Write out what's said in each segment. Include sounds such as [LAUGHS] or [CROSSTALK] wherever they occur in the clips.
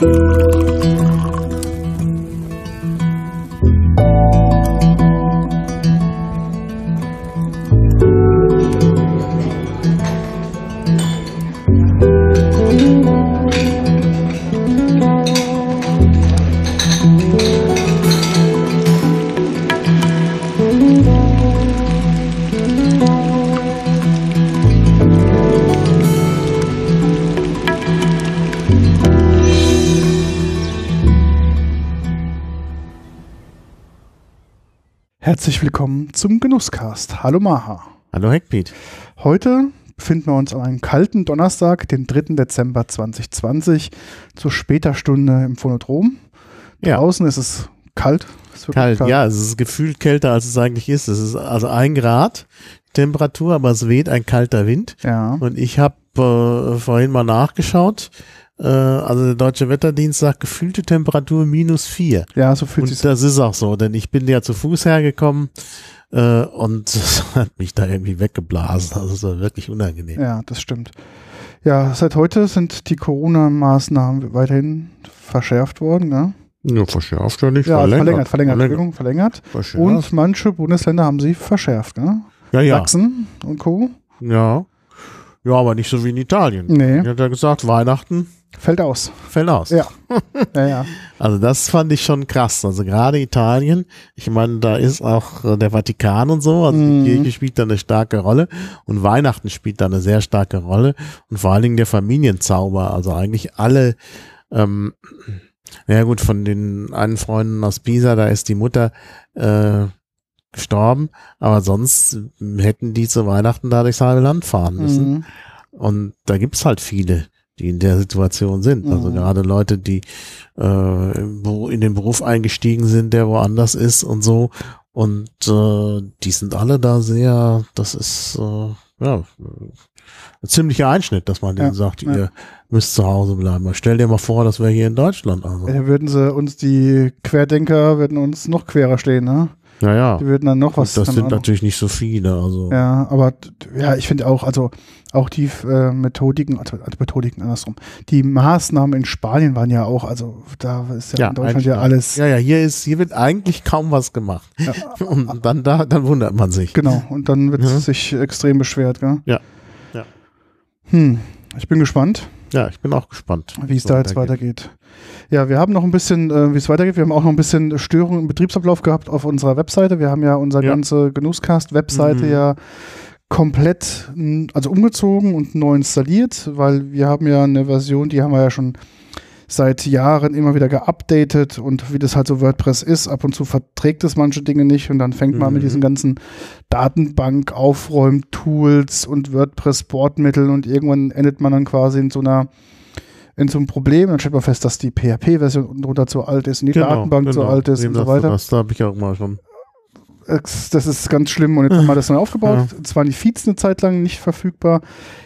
Herzlich willkommen zum Genusscast. Hallo Maha. Hallo Heckpiet. Heute befinden wir uns an einem kalten Donnerstag, den 3. Dezember 2020, zu später Stunde im Phonodrom. Ja. Draußen ist es kalt. Es wirklich Kalt, ja, es ist gefühlt kälter, als es eigentlich ist. Es ist also ein Grad Temperatur, aber es weht ein kalter Wind. Ja. Und ich habe äh, vorhin mal nachgeschaut. Äh, also der Deutsche Wetterdienst sagt gefühlte Temperatur minus vier. Ja, so fühlt Und sich das ist auch so, denn ich bin ja zu Fuß hergekommen äh, und [LAUGHS] das hat mich da irgendwie weggeblasen. Also es war wirklich unangenehm. Ja, das stimmt. Ja, seit heute sind die Corona-Maßnahmen weiterhin verschärft worden. Ne? Ja, verschärft ja nicht, Ja, also verlängert, verlängert, Entschuldigung, verlängert. Verschärft. Und manche Bundesländer haben sie verschärft. Ne? ja, ja, Sachsen und Co. ja. Ja, aber nicht so wie in Italien. Nee, Ich hat ja gesagt, Weihnachten fällt aus. fällt aus. Ja. [LAUGHS] Ja, ja. Also das fand ich schon krass. Also gerade Italien, ich meine, da ist auch äh, der Vatikan und so, also Mhm. die Kirche spielt da eine starke Rolle und Weihnachten spielt da eine sehr starke Rolle und vor allen Dingen der Familienzauber, also eigentlich alle, ähm, ja gut, von den einen Freunden aus Pisa, da ist die Mutter äh, gestorben, aber sonst hätten die zu Weihnachten da durchs halbe Land fahren müssen. Mhm. Und da gibt's halt viele, die in der Situation sind. Also Mhm. gerade Leute, die äh, wo in den Beruf eingestiegen sind, der woanders ist und so. Und äh, die sind alle da sehr, das ist äh, ja ein ziemlicher Einschnitt, dass man denen Ja, sagt, ja. ihr müsst zu Hause bleiben. Stell dir mal vor, das wäre hier in Deutschland. Also. Da würden sie uns, die Querdenker, würden uns noch querer stehen, ne? Ja, ja. Die würden dann noch was. das sind natürlich nicht so viele. Also Ja, aber ja, ich finde auch, also auch die äh, Methodiken, also also Methodiken andersrum, die Maßnahmen in Spanien waren ja auch, also da ist ja, Ja, in Deutschland ja alles. ja, ja, hier ist, hier wird eigentlich kaum was gemacht. Ja, [LAUGHS] Und dann da, dann wundert man sich. genau, und dann wird Ja. sich extrem beschwert, gell? Ja, ja. Hm, ich bin gespannt, Ja, ich bin auch gespannt. wie es so da jetzt weitergeht. Ja, wir haben noch ein bisschen, äh, wie es weitergeht. Wir haben auch noch ein bisschen Störungen im Betriebsablauf gehabt auf unserer Webseite. Wir haben ja unsere Ja. ganze Genusscast-Webseite Mhm. ja komplett, also umgezogen und neu installiert, weil wir haben ja eine Version, die haben wir ja schon seit Jahren immer wieder geupdatet und wie das halt so WordPress ist, ab und zu verträgt es manche Dinge nicht und dann fängt man Mhm. mit diesen ganzen Datenbank-Aufräum-Tools und WordPress-Bordmitteln und irgendwann endet man dann quasi in so einer in so einem Problem, dann stellt man fest, dass die PHP-Version unten drunter zu alt ist und die Datenbank zu alt ist Genau, Wem und so weiter. Das, da habe ich auch mal schon. Das ist ganz schlimm und jetzt haben wir das neu aufgebaut. Jetzt waren die Feeds eine Zeit lang nicht verfügbar.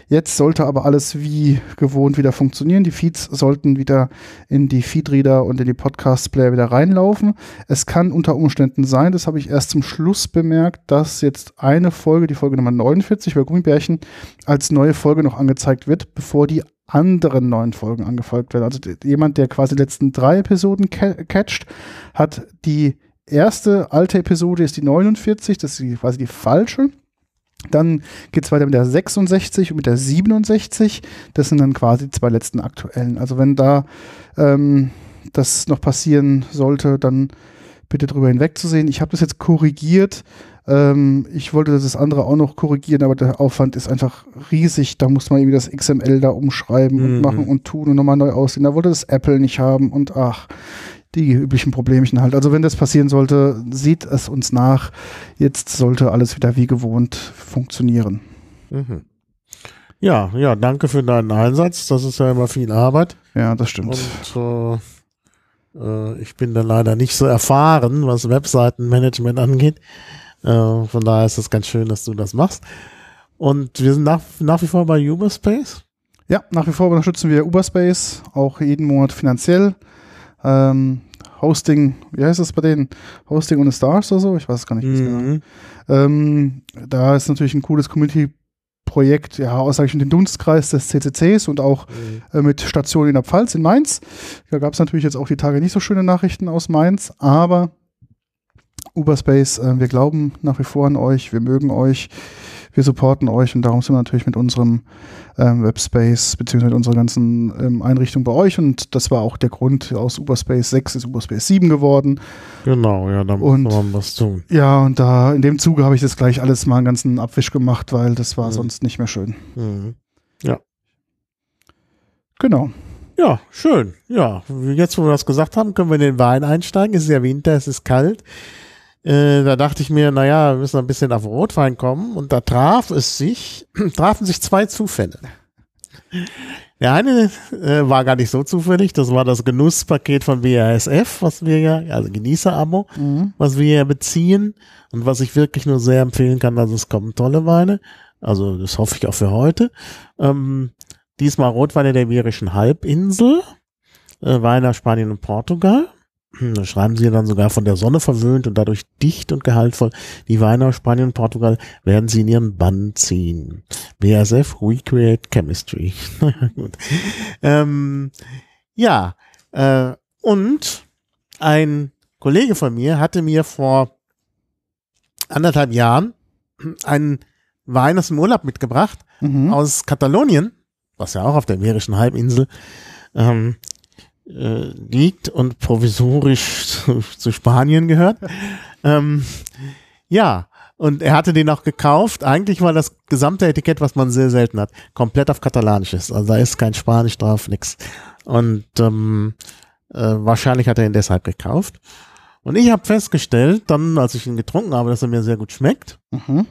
Jetzt sollte aber alles wie gewohnt wieder funktionieren. Die Feeds sollten wieder in die Feedreader und in die Podcast-Player wieder reinlaufen. Es kann unter Umständen sein, das habe ich erst zum Schluss bemerkt, dass jetzt eine Folge, die Folge Nummer 49 bei Gummibärchen, als neue Folge noch angezeigt wird, bevor die anderen neuen Folgen angefolgt werden. Also jemand, der quasi die letzten drei Episoden ca catcht, hat die erste alte Episode ist die 49, das ist die, quasi die falsche. Dann geht es weiter mit der 66 und mit der 67. Das sind dann quasi die zwei letzten aktuellen. Also wenn da ähm, das noch passieren sollte, dann bitte drüber hinwegzusehen. Ich habe das jetzt korrigiert. Ähm, ich wollte das andere auch noch korrigieren, aber der Aufwand ist einfach riesig. Da muss man irgendwie das XML da umschreiben und Mhm. machen und tun und nochmal neu aussehen. Da wollte das Apple nicht haben und ach, die üblichen Problemchen halt. Also wenn das passieren sollte, sieht es uns nach. Jetzt sollte alles wieder wie gewohnt funktionieren. Mhm. Ja, ja, danke für deinen Einsatz. Das ist ja immer viel Arbeit. Ja, das stimmt. Und äh, äh, ich bin da leider nicht so erfahren, was Webseitenmanagement angeht. Äh, von daher ist es ganz schön, dass du das machst. Und wir sind nach, nach wie vor bei Uberspace. Ja, nach wie vor unterstützen wir Uberspace, auch jeden Monat finanziell. Ähm, Hosting, wie heißt das bei denen? Hosting und Stars oder so? Ich weiß es gar nicht. genau. Mhm. Ähm, da ist natürlich ein cooles Community Projekt, ja, außergleichen den Dunstkreis des CCCs und auch Mhm. äh, mit Stationen in der Pfalz, in Mainz. Da gab es natürlich jetzt auch die Tage nicht so schöne Nachrichten aus Mainz, aber Uberspace, äh, wir glauben nach wie vor an euch, wir mögen euch, wir supporten euch und darum sind wir natürlich mit unserem ähm, Webspace beziehungsweise mit unserer ganzen ähm, Einrichtung bei euch und das war auch der Grund, aus Uberspace 6 ist Uberspace 7 geworden. Genau, ja, da muss Und- man was tun. Ja, und da in dem Zuge habe ich das gleich alles mal einen ganzen Abwisch gemacht, weil das war Mhm. sonst nicht mehr schön. Mhm. Genau. Ja, schön. Ja, jetzt, wo wir das gesagt haben, können wir in den Wein einsteigen. Es ist ja Winter, es ist kalt. Äh, da dachte ich mir, naja, wir müssen ein bisschen auf Rotwein kommen. Und da traf es sich, [CLEARS THROAT] trafen sich zwei Zufälle. Der eine äh, war gar nicht so zufällig. Das war das Genusspaket von BASF, was wir ja, also Genießer-Abo, Mhm. was wir ja beziehen und was ich wirklich nur sehr empfehlen kann. Also es kommen tolle Weine. Also das hoffe ich auch für heute. Ähm, diesmal Rotweine der Iberischen Halbinsel, äh, Weine aus Spanien und Portugal. Hm, Da schreiben sie dann sogar von der Sonne verwöhnt und dadurch dicht und gehaltvoll. Die Weine aus Spanien und Portugal werden sie in ihren Bann ziehen. BASF Recreate Chemistry. [LAUGHS] Gut. Ähm, ja, äh, und ein Kollege von mir hatte mir vor anderthalb Jahren einen Wein aus dem Urlaub mitgebracht Mhm. aus Katalonien, was ja auch auf der Iberischen Halbinsel ähm, äh, liegt und provisorisch zu, zu Spanien gehört. ähm, ja, und er hatte den auch gekauft. Eigentlich war das gesamte Etikett, was man sehr selten hat, komplett auf Katalanisch ist. Also da ist kein Spanisch drauf, nix. Und ähm, äh, wahrscheinlich hat er ihn deshalb gekauft. Und ich habe festgestellt, dann, als ich ihn getrunken habe, dass er mir sehr gut schmeckt Mhm.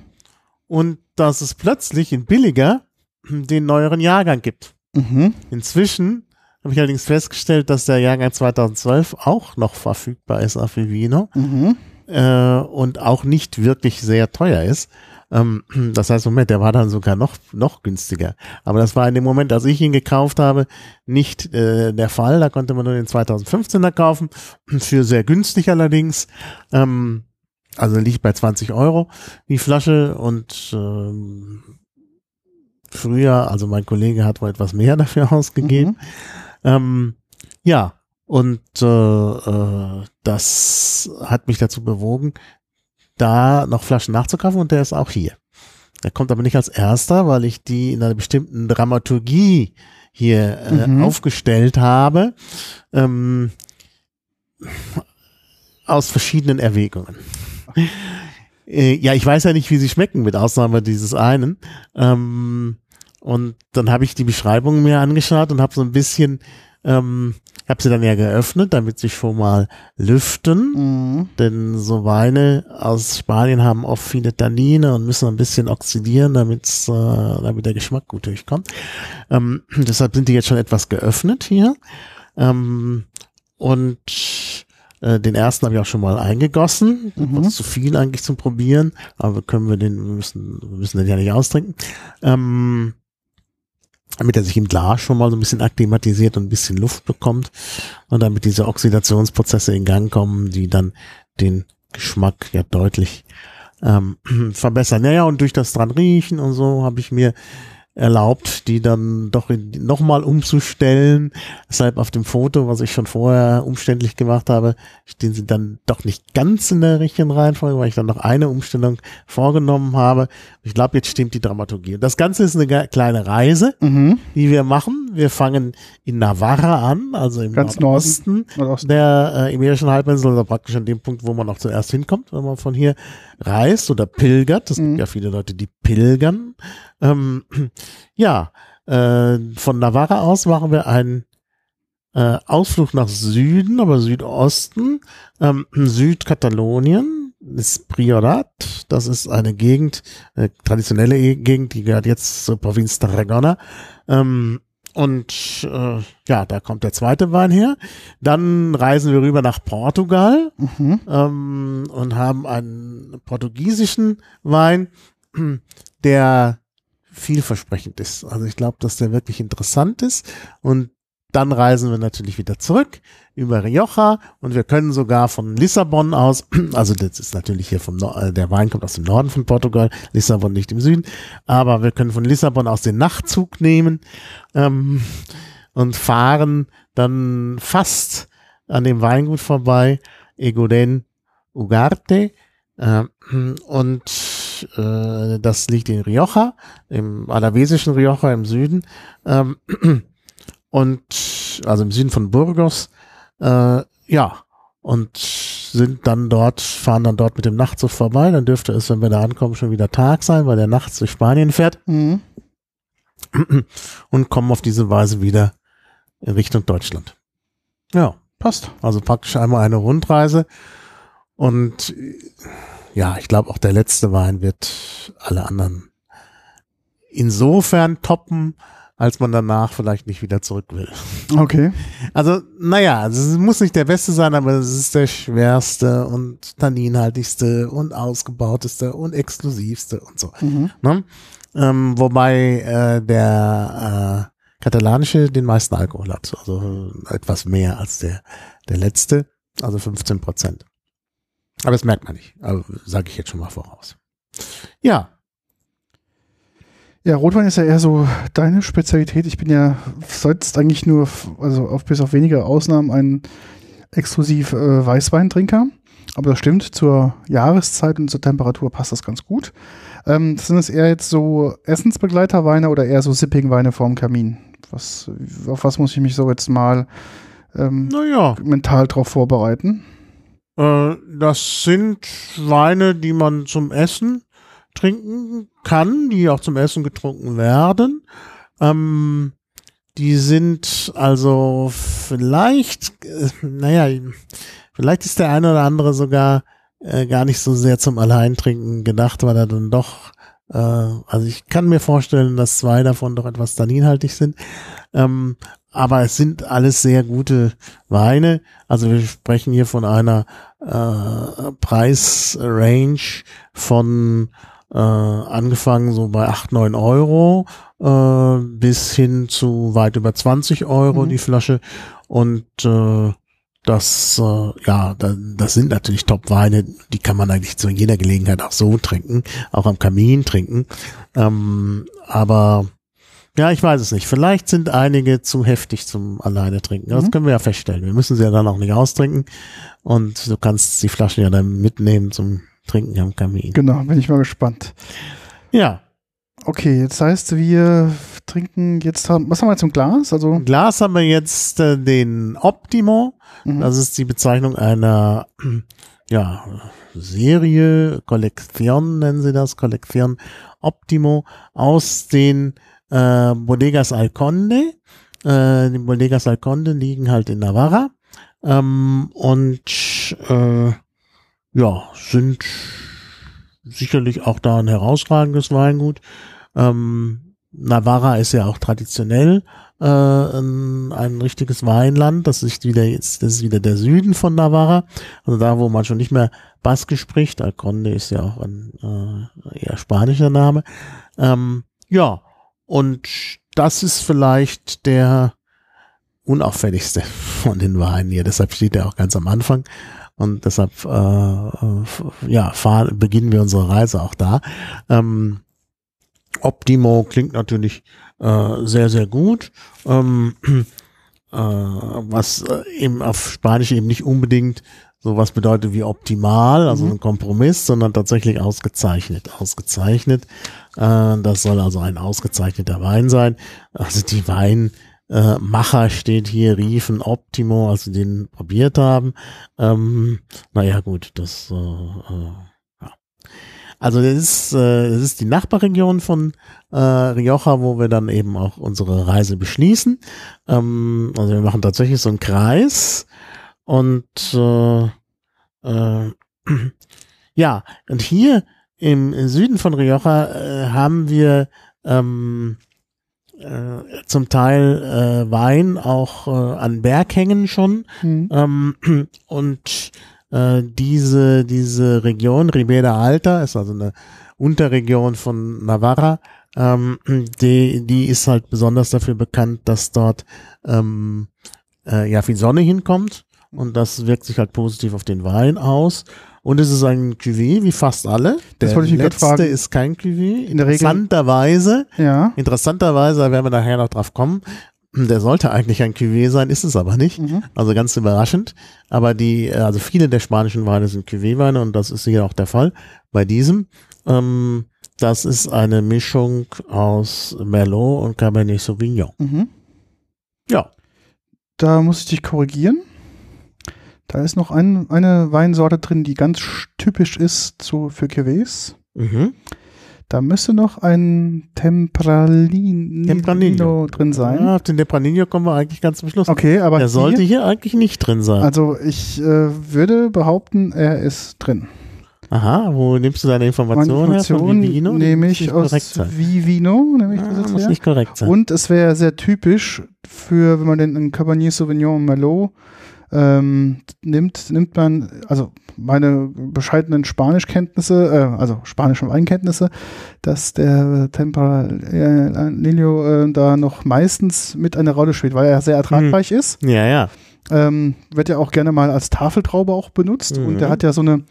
und dass es plötzlich in billiger den neueren Jahrgang gibt. Mhm. Inzwischen habe ich allerdings festgestellt, dass der Jahrgang 2012 auch noch verfügbar ist auf Vivino Mhm. äh, und auch nicht wirklich sehr teuer ist. Ähm, [CLEARS THROAT] das heißt, Moment, der war dann sogar noch, noch günstiger. Aber das war in dem Moment, als ich ihn gekauft habe, nicht äh, der Fall. Da konnte man nur den 2015er kaufen, [CLEARS THROAT] für sehr günstig allerdings. Ähm, also liegt bei 20 Euro die Flasche und ähm, früher, also mein Kollege hat wohl etwas mehr [LAUGHS] dafür ausgegeben. Mhm. Ähm, ja, und äh, äh, das hat mich dazu bewogen, da noch Flaschen nachzukaufen und der ist auch hier. Der kommt aber nicht als erster, weil ich die in einer bestimmten Dramaturgie hier äh, Mhm. aufgestellt habe, ähm, aus verschiedenen Erwägungen. Äh, ja, ich weiß ja nicht, wie sie schmecken, mit Ausnahme dieses einen. Ähm, und dann habe ich die Beschreibung mir angeschaut und habe so ein bisschen, ähm, habe sie dann ja geöffnet, damit sie schon mal lüften. Mhm. Denn so Weine aus Spanien haben oft viele Tannine und müssen ein bisschen oxidieren, damit's, äh, damit der Geschmack gut durchkommt. Ähm, [CLEARS THROAT] deshalb sind die jetzt schon etwas geöffnet hier. Ähm, und äh, den ersten habe ich auch schon mal eingegossen. Mhm. Das ist zu viel eigentlich zum Probieren, aber können wir den, wir müssen, wir müssen den ja nicht austrinken. Ähm, damit er sich im Glas schon mal so ein bisschen akklimatisiert und ein bisschen Luft bekommt und damit diese Oxidationsprozesse in Gang kommen, die dann den Geschmack ja deutlich ähm, [CLEARS THROAT] verbessern. Naja, und durch das dran riechen und so habe ich mir erlaubt, die dann doch nochmal umzustellen. Deshalb auf dem Foto, was ich schon vorher umständlich gemacht habe, stehen sie dann doch nicht ganz in der richtigen Reihenfolge, weil ich dann noch eine Umstellung vorgenommen habe. Ich glaube, jetzt stimmt die Dramaturgie. Das Ganze ist eine kleine Reise, Mhm. die wir machen. Wir fangen in Navarra an, also im Ganz Nordosten Nordosten. der äh, Iberischen Halbinsel, also praktisch an dem Punkt, wo man auch zuerst hinkommt, wenn man von hier reist oder pilgert. Es Mhm. gibt ja viele Leute, die pilgern. Ähm, [CLEARS THROAT] ja, äh, von Navarra aus machen wir einen äh, Ausflug nach Süden, aber Südosten, ähm, Südkatalonien, das Priorat. Das ist eine Gegend, äh, traditionelle E- Gegend, die gehört jetzt zur Provinz Tarragona. Ähm, und äh, ja, da kommt der zweite Wein her. Dann reisen wir rüber nach Portugal Mhm. ähm, und haben einen portugiesischen Wein, der vielversprechend ist. Also ich glaube, dass der wirklich interessant ist. Und dann reisen wir natürlich wieder zurück über Rioja. Und wir können sogar von Lissabon aus, [CLEARS THROAT] also das ist natürlich hier vom, Nor- äh, der Wein kommt aus dem Norden von Portugal, Lissabon nicht im Süden, aber wir können von Lissabon aus den Nachtzug nehmen ähm, und fahren dann fast an dem Weingut vorbei, Egoden Ugarte, äh, und äh, das liegt in Rioja, im alavesischen Rioja im Süden, ähm, [CLEARS THROAT] und also im Süden von Burgos, äh, ja, und sind dann dort, fahren dann dort mit dem Nachtzug vorbei. Dann dürfte es, wenn wir da ankommen, schon wieder Tag sein, weil der nachts durch Spanien fährt Mhm. [CLEARS THROAT] und kommen auf diese Weise wieder in Richtung Deutschland. Ja, Passt. also praktisch einmal eine Rundreise. Und ja, ich glaube auch der letzte Wein wird alle anderen insofern toppen, als man danach vielleicht nicht wieder zurück will. Okay. Also, naja, also es muss nicht der beste sein, aber es ist der schwerste und tanninhaltigste und ausgebauteste und exklusivste und so. Mhm. Ne? Ähm, wobei äh, der äh, katalanische den meisten Alkohol hat, also etwas mehr als der der letzte, also 15 Prozent. Aber das merkt man nicht, also, sage ich jetzt schon mal voraus. Ja, Ja, Rotwein ist ja eher so deine Spezialität. Ich bin ja sonst eigentlich nur, also auf, bis auf wenige Ausnahmen, ein exklusiv äh, Weißweintrinker. Aber das stimmt, zur Jahreszeit und zur Temperatur passt das ganz gut. Ähm, sind es eher jetzt so Essensbegleiterweine oder eher so Sipping-Weine vorm Kamin? Was, auf was muss ich mich so jetzt mal ähm, naja, mental drauf vorbereiten? Äh, das sind Weine, die man zum Essen trinken kann, die auch zum Essen getrunken werden. Ähm, die sind also vielleicht, äh, naja, vielleicht ist der eine oder andere sogar äh, gar nicht so sehr zum Alleintrinken gedacht, weil er dann doch, äh, also ich kann mir vorstellen, dass zwei davon doch etwas tanninhaltig sind. Ähm, aber es sind alles sehr gute Weine. Also wir sprechen hier von einer äh, Preisrange von äh, angefangen so bei 8, 9 Euro äh, bis hin zu weit über 20 Euro Mhm. die Flasche. Und äh, das, äh, ja, da, das sind natürlich Top-Weine, die kann man eigentlich zu jeder Gelegenheit auch so trinken, auch am Kamin trinken. Ähm, aber ja, ich weiß es nicht. Vielleicht sind einige zu heftig zum alleine trinken. Das Mhm. können wir ja feststellen. Wir müssen sie ja dann auch nicht austrinken. Und du kannst die Flaschen ja dann mitnehmen zum Trinken am Kamin. Genau, bin ich mal gespannt. Ja, Okay, jetzt heißt, wir trinken jetzt, was haben wir jetzt im Glas? Also, im Glas haben wir jetzt äh, den Optimo. mhm. Das ist die Bezeichnung einer [CLEARS THROAT] ja, Serie, Kollektion nennen sie das, Kollektion Optimo aus den äh, Bodegas Alconde. Äh, die Bodegas Alconde liegen halt in Navarra ähm, und äh, ja, sind sicherlich auch da ein herausragendes Weingut. Ähm, Navarra ist ja auch traditionell äh, ein, ein richtiges Weinland. Das ist wieder jetzt, das ist wieder der Süden von Navarra, also da, wo man schon nicht mehr Baskisch spricht. Alconde ist ja auch ein äh, eher spanischer Name. Ähm, ja, und das ist vielleicht der unauffälligste [LAUGHS] von den Weinen hier. Deshalb steht er auch ganz am Anfang. Und deshalb, äh, äh, ja, fahren, beginnen wir unsere Reise auch da. Ähm, Optimo klingt natürlich äh, sehr, sehr gut. Ähm, [CLEARS THROAT] äh, was äh, eben auf Spanisch eben nicht unbedingt sowas bedeutet wie optimal, also Mhm. ein Kompromiss, sondern tatsächlich ausgezeichnet. Ausgezeichnet. Äh, das soll also ein ausgezeichneter Wein sein. Also die Wein, äh, steht hier, riefen Optimo, als sie den probiert haben. Ähm, naja, gut, das, äh, äh. Also das ist, äh, das ist die Nachbarregion von äh, Rioja, wo wir dann eben auch unsere Reise beschließen. Ähm, also wir machen tatsächlich so einen Kreis und äh, äh, [CLEARS THROAT] ja, und hier im Süden von Rioja äh, haben wir ähm, äh, zum Teil äh, Wein auch äh, an Berghängen schon. Mhm. Ähm, [CLEARS THROAT] und äh, diese, diese Region, Ribera Alta, ist also eine Unterregion von Navarra, Ähm, die, die ist halt besonders dafür bekannt, dass dort ähm, äh, ja viel Sonne hinkommt und das wirkt sich halt positiv auf den Wein aus. Und es ist ein Cuvée, wie fast alle. Das Der wollte ich letzte fragen. ist kein Cuvée. In der Regel- Interessanterweise, Ja. interessanterweise, da werden wir nachher noch drauf kommen, der sollte eigentlich ein Cuvée sein, ist es aber nicht. Mhm. Also ganz überraschend. Aber die, äh, also viele der spanischen Weine sind Cuvée-Weine und das ist hier auch der Fall bei diesem. Ähm, das ist eine Mischung aus Merlot und Cabernet Sauvignon. Mhm. Ja. Da muss ich dich korrigieren. Da ist noch ein, eine Weinsorte drin, die ganz sch- typisch ist zu, für Cuvées. Mhm. Da müsste noch ein Tempralino, Tempranillo. drin sein. Ja, auf den Tempranillo kommen wir eigentlich ganz zum Schluss. Okay, aber Der sollte hier, eigentlich nicht drin sein. also ich äh, würde behaupten, er ist drin. Aha, wo nimmst du deine Meine Informationen her? Von Information Vivino? nehme ich aus. Vivino, nehme ich das Ah, jetzt muss her. nicht korrekt sein. Und es wäre sehr typisch für, wenn man den einen Cabernet Sauvignon Merlot ähm, nimmt, nimmt man, also meine bescheidenen Spanischkenntnisse, äh, also spanische Weinkenntnisse, dass der Tempranillo äh, da noch meistens mit einer Rolle spielt, weil er sehr ertragreich ist. ja, ja. Ähm, wird ja auch gerne mal als Tafeltraube auch benutzt Mhm. und der hat ja so eine,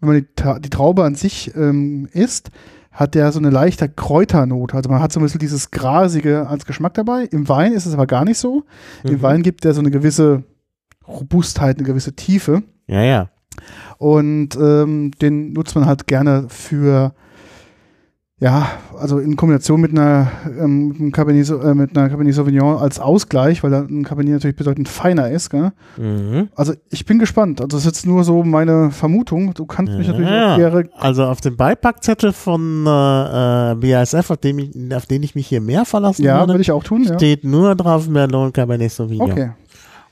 wenn man die, die Traube an sich ähm, isst, hat der so eine leichte Kräuternote. Also man hat so ein bisschen dieses Grasige als Geschmack dabei. Im Wein ist es aber gar nicht so. Im Mhm. Wein gibt er so eine gewisse Robustheit, eine gewisse Tiefe. Ja, ja. Und ähm, den nutzt man halt gerne für, ja, also in Kombination mit einer, ähm, mit einem Cabernet, äh, mit einer Cabernet Sauvignon als Ausgleich, weil ein Cabernet natürlich bedeutend feiner ist. Mhm. Also ich bin gespannt. Also das ist jetzt nur so meine Vermutung. Du kannst mich natürlich Ja. auch gerne. Also auf dem Beipackzettel von äh, äh, BASF, auf, dem ich, auf den ich mich hier mehr verlassen Ja, würde, würde ich auch tun. Ja. steht nur drauf Merlot und Cabernet Sauvignon. Okay.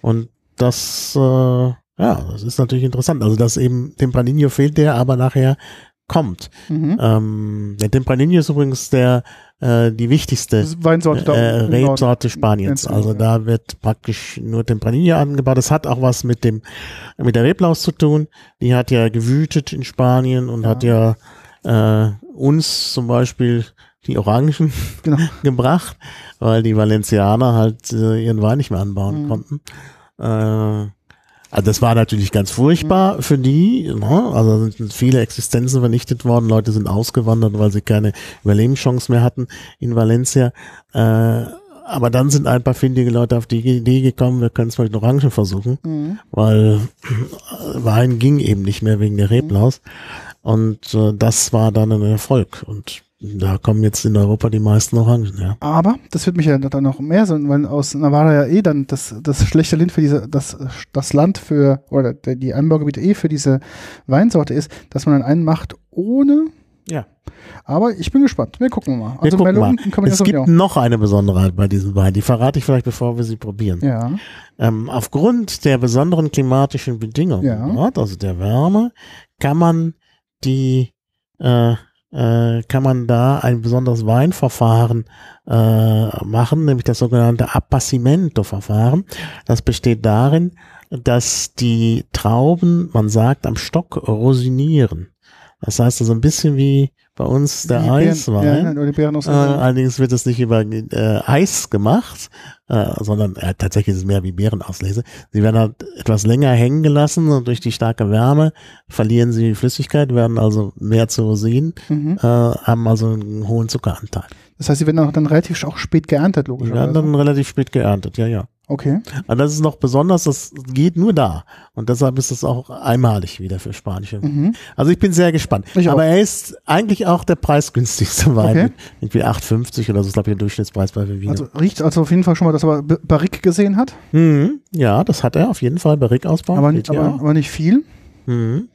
Und das, äh, ja, das ist natürlich interessant. Also dass eben Tempranillo fehlt, der aber nachher kommt. Mhm. Ähm, der Tempranillo ist übrigens der äh, die wichtigste Weinsorte äh. Rebsorte Spaniens. Also da wird praktisch nur Tempranillo angebaut. Das hat auch was mit dem mit der Reblaus zu tun. Die hat ja gewütet in Spanien und Ja. hat ja äh, uns zum Beispiel die Orangen Genau. [LAUGHS] gebracht, weil die Valencianer halt äh, ihren Wein nicht mehr anbauen Mhm. konnten. Äh, also das war natürlich ganz Mhm. furchtbar für die. Ne? Also sind viele Existenzen vernichtet worden. Leute sind ausgewandert, weil sie keine Überlebenschance mehr hatten in Valencia. Äh, aber dann sind ein paar findige Leute auf die Idee gekommen, wir können es mal mit Orangen versuchen, Mhm. weil Wein ging eben nicht mehr wegen der Reblaus. Und äh, das war dann ein Erfolg. Und da kommen jetzt in Europa die meisten Orangen, ja. Aber das wird mich ja dann noch mehr sein, weil aus Navarra ja eh dann das, das schlechte Land für diese, das, das Land für, oder der- die Anbaugebiete eh für diese Weinsorte ist, dass man dann einen macht ohne. Ja. Aber ich bin gespannt. Wir gucken mal. Wir Also gucken Melon mal. Es gibt sowieso. noch eine Besonderheit bei diesem Wein, die verrate ich vielleicht, bevor wir sie probieren. Ja. Ähm, aufgrund der besonderen klimatischen Bedingungen Ja. dort, also der Wärme, kann man die äh, äh, kann man da ein besonderes Weinverfahren äh, machen, nämlich das sogenannte Appassimento-Verfahren. Das besteht darin, dass die Trauben, man sagt, am Stock rosinieren. Das heißt also ein bisschen wie bei uns der Die Beeren- Eiswein. Ja, aus Äh, allerdings wird es nicht über äh, Eis gemacht, äh, sondern äh, tatsächlich ist es mehr wie Beerenauslese. Sie werden halt etwas länger hängen gelassen und durch die starke Wärme verlieren sie Flüssigkeit, werden also mehr zu Rosinen, mhm. äh, haben also einen hohen Zuckeranteil. Das heißt, sie werden auch dann relativ auch spät geerntet, Die werden logischerweise. dann relativ spät geerntet, ja, ja. Okay. Und das ist noch besonders, das geht nur da. Und deshalb ist es auch einmalig wieder für spanische. Mhm. Also ich bin sehr gespannt. Ich auch. Aber er ist eigentlich auch der preisgünstigste Wein. Okay. Irgendwie 8,50 oder so glaube ich, der Durchschnittspreis bei Vivino. Also riecht also auf jeden Fall schon mal, dass er B- Barrique gesehen hat, Mhm. Ja, das hat er auf jeden Fall ausbauen. aber, aber, auch. aber nicht viel. Mhm.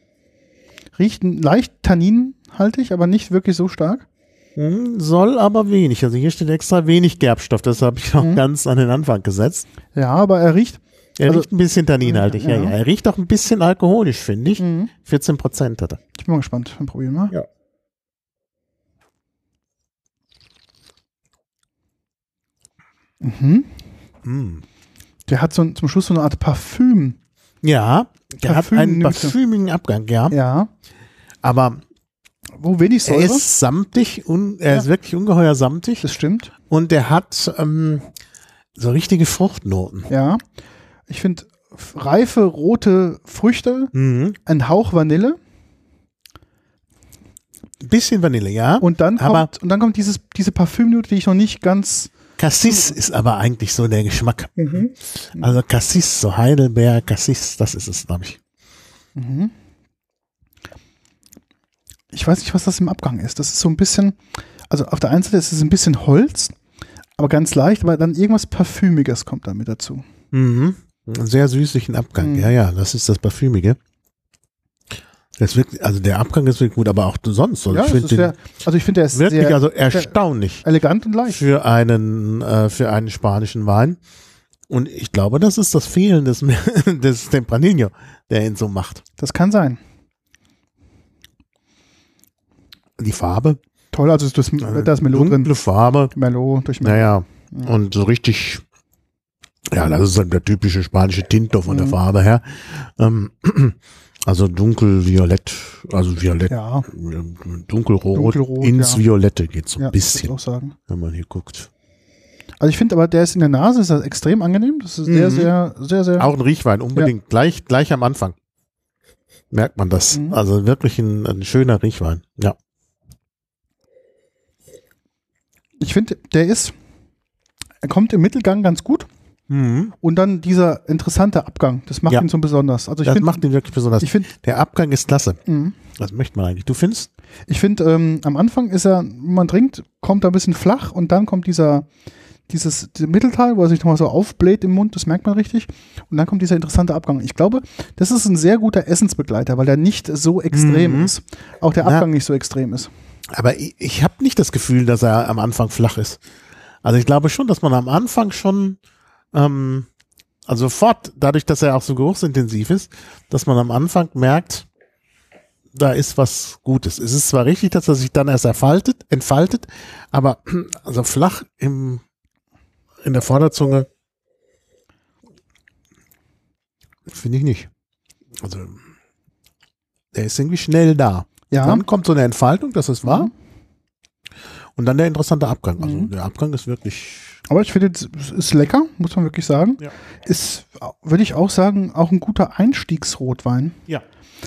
Riecht leicht tanninhaltig, aber nicht wirklich so stark. Mhm. Soll aber wenig. Also hier steht extra wenig Gerbstoff. Das habe ich noch Mhm. ganz an den Anfang gesetzt. Ja, aber er riecht. Er Also- riecht ein bisschen tanninhaltig. Ja. Ja. Ja, Er riecht auch ein bisschen alkoholisch, finde ich. Mhm. 14 Prozent hat er. Ich bin mal gespannt. Dann probieren wir. Ja. Mhm. Mhm. Der hat so ein- zum Schluss so eine Art Parfüm. Ja, der hat einen parfümigen Abgang, ja. Ja. Aber wo wenig Er Säure. ist samtig, un, er Ja. ist wirklich ungeheuer samtig das stimmt. und er hat ähm, so richtige Fruchtnoten. Ja. Ich finde reife rote Früchte, Mhm. ein Hauch Vanille Bisschen Vanille, ja. und dann Aber- kommt und dann kommt dieses diese Parfümnote, die ich noch nicht ganz Cassis ist aber eigentlich so der Geschmack. Mhm. Also Cassis, so Heidelbeer, Cassis, das ist es, glaube ich. Ich weiß nicht, was das im Abgang ist. Das ist so ein bisschen, also auf der einen Seite ist es ein bisschen Holz, aber ganz leicht, aber dann irgendwas Parfümiges kommt damit dazu. Mhm. Einen sehr süßlichen Abgang. Mhm. Ja, ja, das ist das Parfümige. Das wird, also der Abgang ist wirklich gut, aber auch sonst. Also ja, ich das finde sehr, also ich finde, der ist wirklich sehr also erstaunlich elegant und leicht. für einen äh, für einen spanischen Wein. Und ich glaube, das ist das Fehlen des, [LAUGHS] des Tempranillo, der ihn so macht. Das kann sein. Die Farbe, Toll, also das, äh, da ist Melon dunkle drin. Farbe, Merlot durch Merlot. naja, Mhm. und so richtig, ja, das ist halt der typische spanische Tinto von der Mhm. Farbe her. Ähm, [CLEARS THROAT] also dunkelviolett, also violett, Ja, dunkelrot, Dunkelrot, ins ja. Violette geht so ein ja, bisschen, ich auch sagen. wenn man hier guckt. Also ich finde aber, der ist in der Nase, ist das extrem angenehm. Das ist sehr, Mhm. sehr, sehr, sehr. Auch ein Riechwein, unbedingt, gleich, gleich am Anfang. Merkt man das. Mhm. Also wirklich ein, ein schöner Riechwein. Ja. Ich finde, der ist, er kommt im Mittelgang ganz gut und dann dieser interessante Abgang, das macht Ja. ihn so besonders. Also ich Das finde, macht ihn wirklich besonders. ich finde, Der Abgang ist klasse. mhm. Das möchte man eigentlich. Du findest? ich finde, ähm, am Anfang ist er, wenn man trinkt, kommt er ein bisschen flach und dann kommt dieser, dieses Mittelteil, wo er sich nochmal so aufbläht im Mund, das merkt man richtig. Und dann kommt dieser interessante Abgang. Ich glaube, das ist ein sehr guter Essensbegleiter, weil er nicht so extrem Mhm. ist. Auch der Na. Abgang nicht so extrem ist. Aber ich, ich habe nicht das Gefühl, dass er am Anfang flach ist. Also ich glaube schon, dass man am Anfang schon, ähm, also sofort, dadurch, dass er auch so geruchsintensiv ist, dass man am Anfang merkt, da ist was Gutes. Es ist zwar richtig, dass er sich dann erst erfaltet, entfaltet, aber [CLEARS THROAT] also flach im, in der Vorderzunge finde ich nicht. Also der ist irgendwie schnell da. Ja, Dann kommt so eine Entfaltung, das ist wahr. Mhm. Und dann der interessante Abgang. Also Mhm. der Abgang ist wirklich. aber ich finde, es ist lecker, muss man wirklich sagen. Ja. Ist, würde ich auch sagen, auch ein guter Einstiegsrotwein. Ja.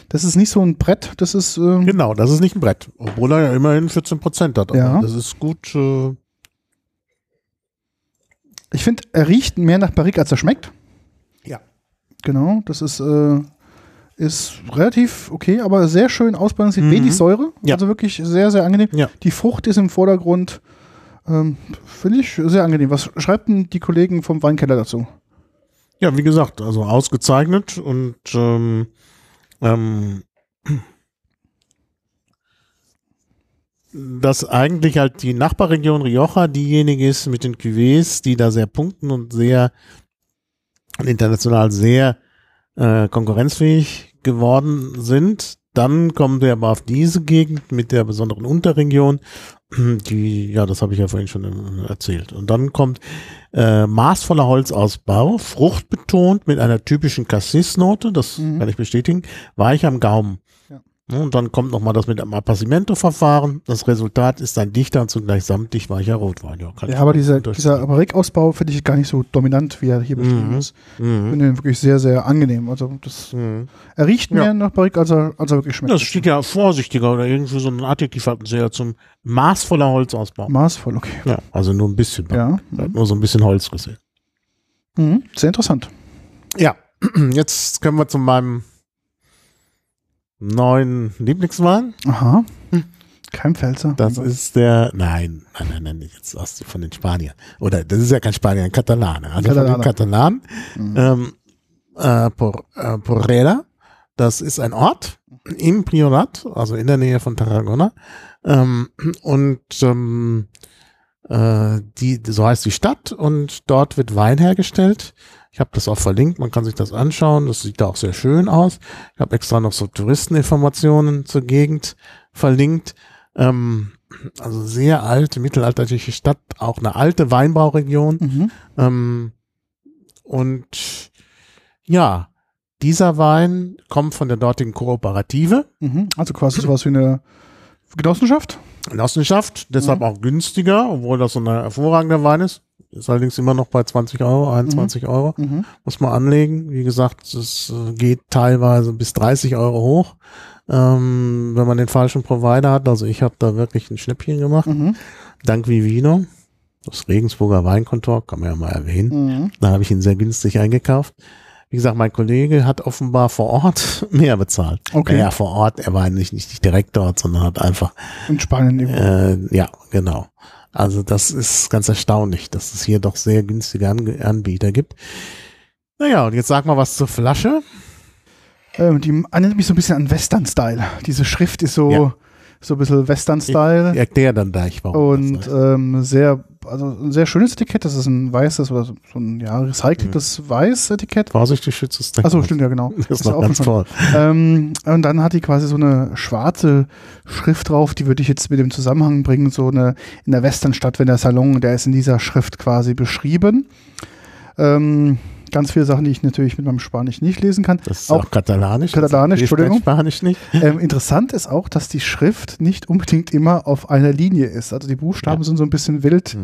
Das ist nicht so ein Brett, das ist, ähm, Genau, das ist nicht ein Brett. Obwohl er ja immerhin 14 Prozent hat. Ja. Das ist gut. Äh, ich finde, er riecht mehr nach Barrique, als er schmeckt. ja. Genau, das ist, äh, ist relativ okay, aber sehr schön ausbalanciert. Mhm. Wenig Säure, Ja. also wirklich sehr, sehr angenehm. Ja. Die Frucht ist im Vordergrund, ähm, finde ich sehr angenehm. Was schreibt denn die Kollegen vom Weinkeller dazu? Ja, wie gesagt, also ausgezeichnet und ähm, ähm, dass eigentlich halt die Nachbarregion Rioja diejenige ist mit den Cuvées, die da sehr punkten und sehr international sehr äh, konkurrenzfähig geworden sind. Dann kommen wir aber auf diese Gegend mit der besonderen Unterregion, [CLEARS THROAT] die, ja, das habe ich ja vorhin schon äh, erzählt. Und dann kommt äh, maßvoller Holzausbau, fruchtbetont mit einer typischen Cassis-Note, das Mhm. kann ich bestätigen, weich am Gaumen. Ja. Ja, Und dann kommt nochmal das mit dem Appassimento-Verfahren. Das Resultat ist ein dichter und zugleich samtig weicher Rotwein. Ja, Ja, aber dieser, dieser Barrique-Ausbau finde ich gar nicht so dominant, wie er hier beschrieben Mhm. ist. Ich Mhm. finde ihn wirklich sehr, sehr angenehm. Also das, Mhm. er riecht Ja. mehr nach Barrique, als er, als er wirklich schmeckt. Das steht ja vorsichtiger oder irgendwie so ein Adjektiv hatten sie ja zum maßvoller Holzausbau. Maßvoll, okay. Ja, also nur ein bisschen. Ja, Nur so ein bisschen Holz gesehen. mhm. sehr interessant. Ja, [CLEARS THROAT] jetzt können wir zu meinem neuen Lieblingswein. Aha. Kein Pfälzer. Das ist der, nein, nein, nein, nein, jetzt aus von den Spaniern. Oder das ist ja kein Spanier, ein Katalaner. Also von den. Katalanen. Ähm, äh, Por, äh, Porrera, das ist ein Ort im Priorat, also in der Nähe von Tarragona. Ähm, und ähm, äh, die, so heißt die Stadt und dort wird Wein hergestellt. Ich habe das auch verlinkt, man kann sich das anschauen. Das sieht da auch sehr schön aus. Ich habe extra noch so Touristeninformationen zur Gegend verlinkt. Ähm, also sehr alte, mittelalterliche Stadt, auch eine alte Weinbauregion. Mhm. Ähm, und ja, dieser Wein kommt von der dortigen Kooperative. Mhm. Also quasi sowas wie eine Genossenschaft? Genossenschaft, deshalb auch günstiger, obwohl das so ein hervorragender Wein ist. Ist allerdings immer noch bei 20 Euro, 21 Euro. Mhm. Muss man anlegen. Wie gesagt, es äh, geht teilweise bis 30 Euro hoch, ähm, wenn man den falschen Provider hat. Also ich habe da wirklich ein Schnäppchen gemacht. Mhm. Dank Vivino, das Regensburger Weinkontor, kann man ja mal erwähnen. Mhm. Da habe ich ihn sehr günstig eingekauft. Wie gesagt, mein Kollege hat offenbar vor Ort [LAUGHS] mehr bezahlt. Okay. Ja, vor Ort, er war nicht, nicht direkt dort, sondern hat einfach In Spanien äh, ja, genau. Also das ist ganz erstaunlich, dass es hier doch sehr günstige An Anbieter gibt. Naja, und jetzt sag mal was zur Flasche. Ähm, die erinnert mich so ein bisschen an Western-Style. Diese Schrift ist so, Ja. So ein bisschen Western-Style. Ich erkläre dann gleich, warum. Und ist. ähm, sehr, also ein sehr schönes Etikett. Das ist ein weißes oder so ein ja, recyceltes Weiß-Etikett. Vorsichtig schützt es Achso, stimmt, ja, genau. [LAUGHS] Das ist noch auch ganz schon- toll. Ähm, und dann hat die quasi so eine schwarze Schrift drauf, die würde ich jetzt mit dem Zusammenhang bringen, so eine in der Westernstadt, wenn der Salon, der ist in dieser Schrift quasi beschrieben. Ähm, ganz viele Sachen, die ich natürlich mit meinem Spanisch nicht lesen kann. Das ist auch auch, katalanisch. Katalanisch, Entschuldigung. Spanisch nicht. [LAUGHS] Ähm, interessant ist auch, dass die Schrift nicht unbedingt immer auf einer Linie ist. Also die Buchstaben Ja. sind so ein bisschen wild,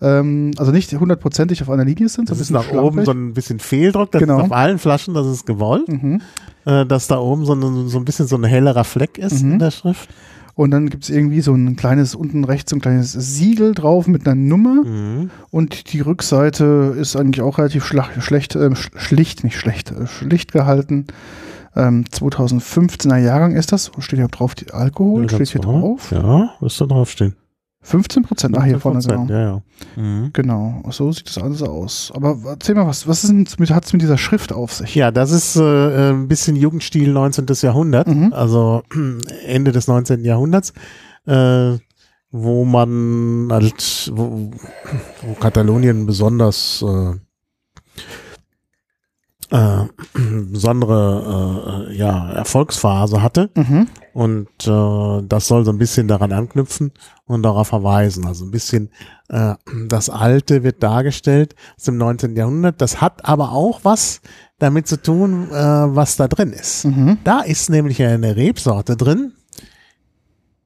ähm, also nicht hundertprozentig auf einer Linie sind, so ein Das ist bisschen nach oben schlampig. so ein bisschen Fehldruck. Das Genau. ist auf allen Flaschen, das ist gewollt, Mhm. äh, dass da oben so ein, so ein bisschen so ein hellerer Fleck ist Mhm. in der Schrift. Und dann gibt es irgendwie so ein kleines, unten rechts so ein kleines Siegel drauf mit einer Nummer. Mhm. Und die Rückseite ist eigentlich auch relativ schlach, schlecht, sch- schlicht, nicht schlecht, äh, schlicht gehalten. Ähm, 2015er Jahrgang ist das. Steht hier drauf? Die Alkohol? Ja, steht hier drauf? Ja, müsste draufstehen. 15 Prozent. Ah, hier vorne, genau. Ja, ja. Mhm. Genau, so sieht das alles aus. Aber erzähl mal, was, was ist denn mit, dieser Schrift auf sich? Ja, das ist äh, ein bisschen Jugendstil 19. Jahrhundert, Mhm. also [CLEARS THROAT] Ende des 19. Jahrhunderts, äh, wo man halt, wo, wo Katalonien besonders äh, äh, [CLEARS THROAT] besondere äh, ja, Erfolgsphase hatte. Mhm. Und äh, das soll so ein bisschen daran anknüpfen und darauf verweisen. Also ein bisschen äh, das Alte wird dargestellt aus dem 19. Jahrhundert. Das hat aber auch was damit zu tun, äh, was da drin ist. Mhm. Da ist nämlich eine Rebsorte drin,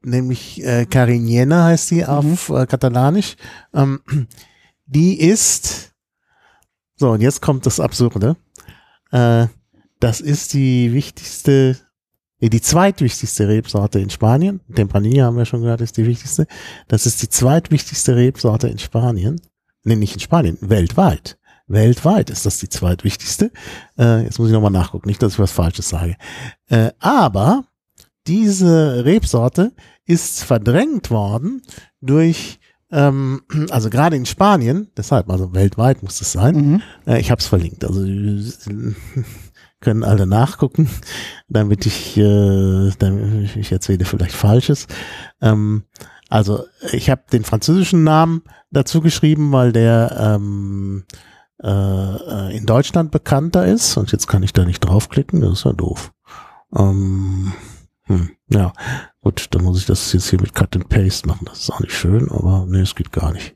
nämlich äh, Carignana heißt die auf äh, Katalanisch. Ähm, die ist, so und jetzt kommt das Absurde, äh, das ist die wichtigste, nee, die zweitwichtigste Rebsorte in Spanien. Tempranillo haben wir schon gehört, ist die wichtigste. Das ist die zweitwichtigste Rebsorte in Spanien. Nee, nicht in Spanien, weltweit. Weltweit ist das die zweitwichtigste. Äh, jetzt muss ich nochmal nachgucken, nicht, dass ich was Falsches sage. Äh, aber diese Rebsorte ist verdrängt worden durch, ähm, also gerade in Spanien, deshalb, also weltweit muss es sein, Mhm. äh, ich habe es verlinkt, also [LAUGHS] können alle nachgucken, damit ich, äh, damit ich erzähle vielleicht Falsches. Ähm, also ich habe den französischen Namen dazu geschrieben, weil der ähm, äh, äh, in Deutschland bekannter ist. Und jetzt kann ich da nicht draufklicken, das ist ja doof. Ähm, hm, ja, gut, dann muss ich das jetzt hier mit Cut and Paste machen. Das ist auch nicht schön, aber nee, es geht gar nicht.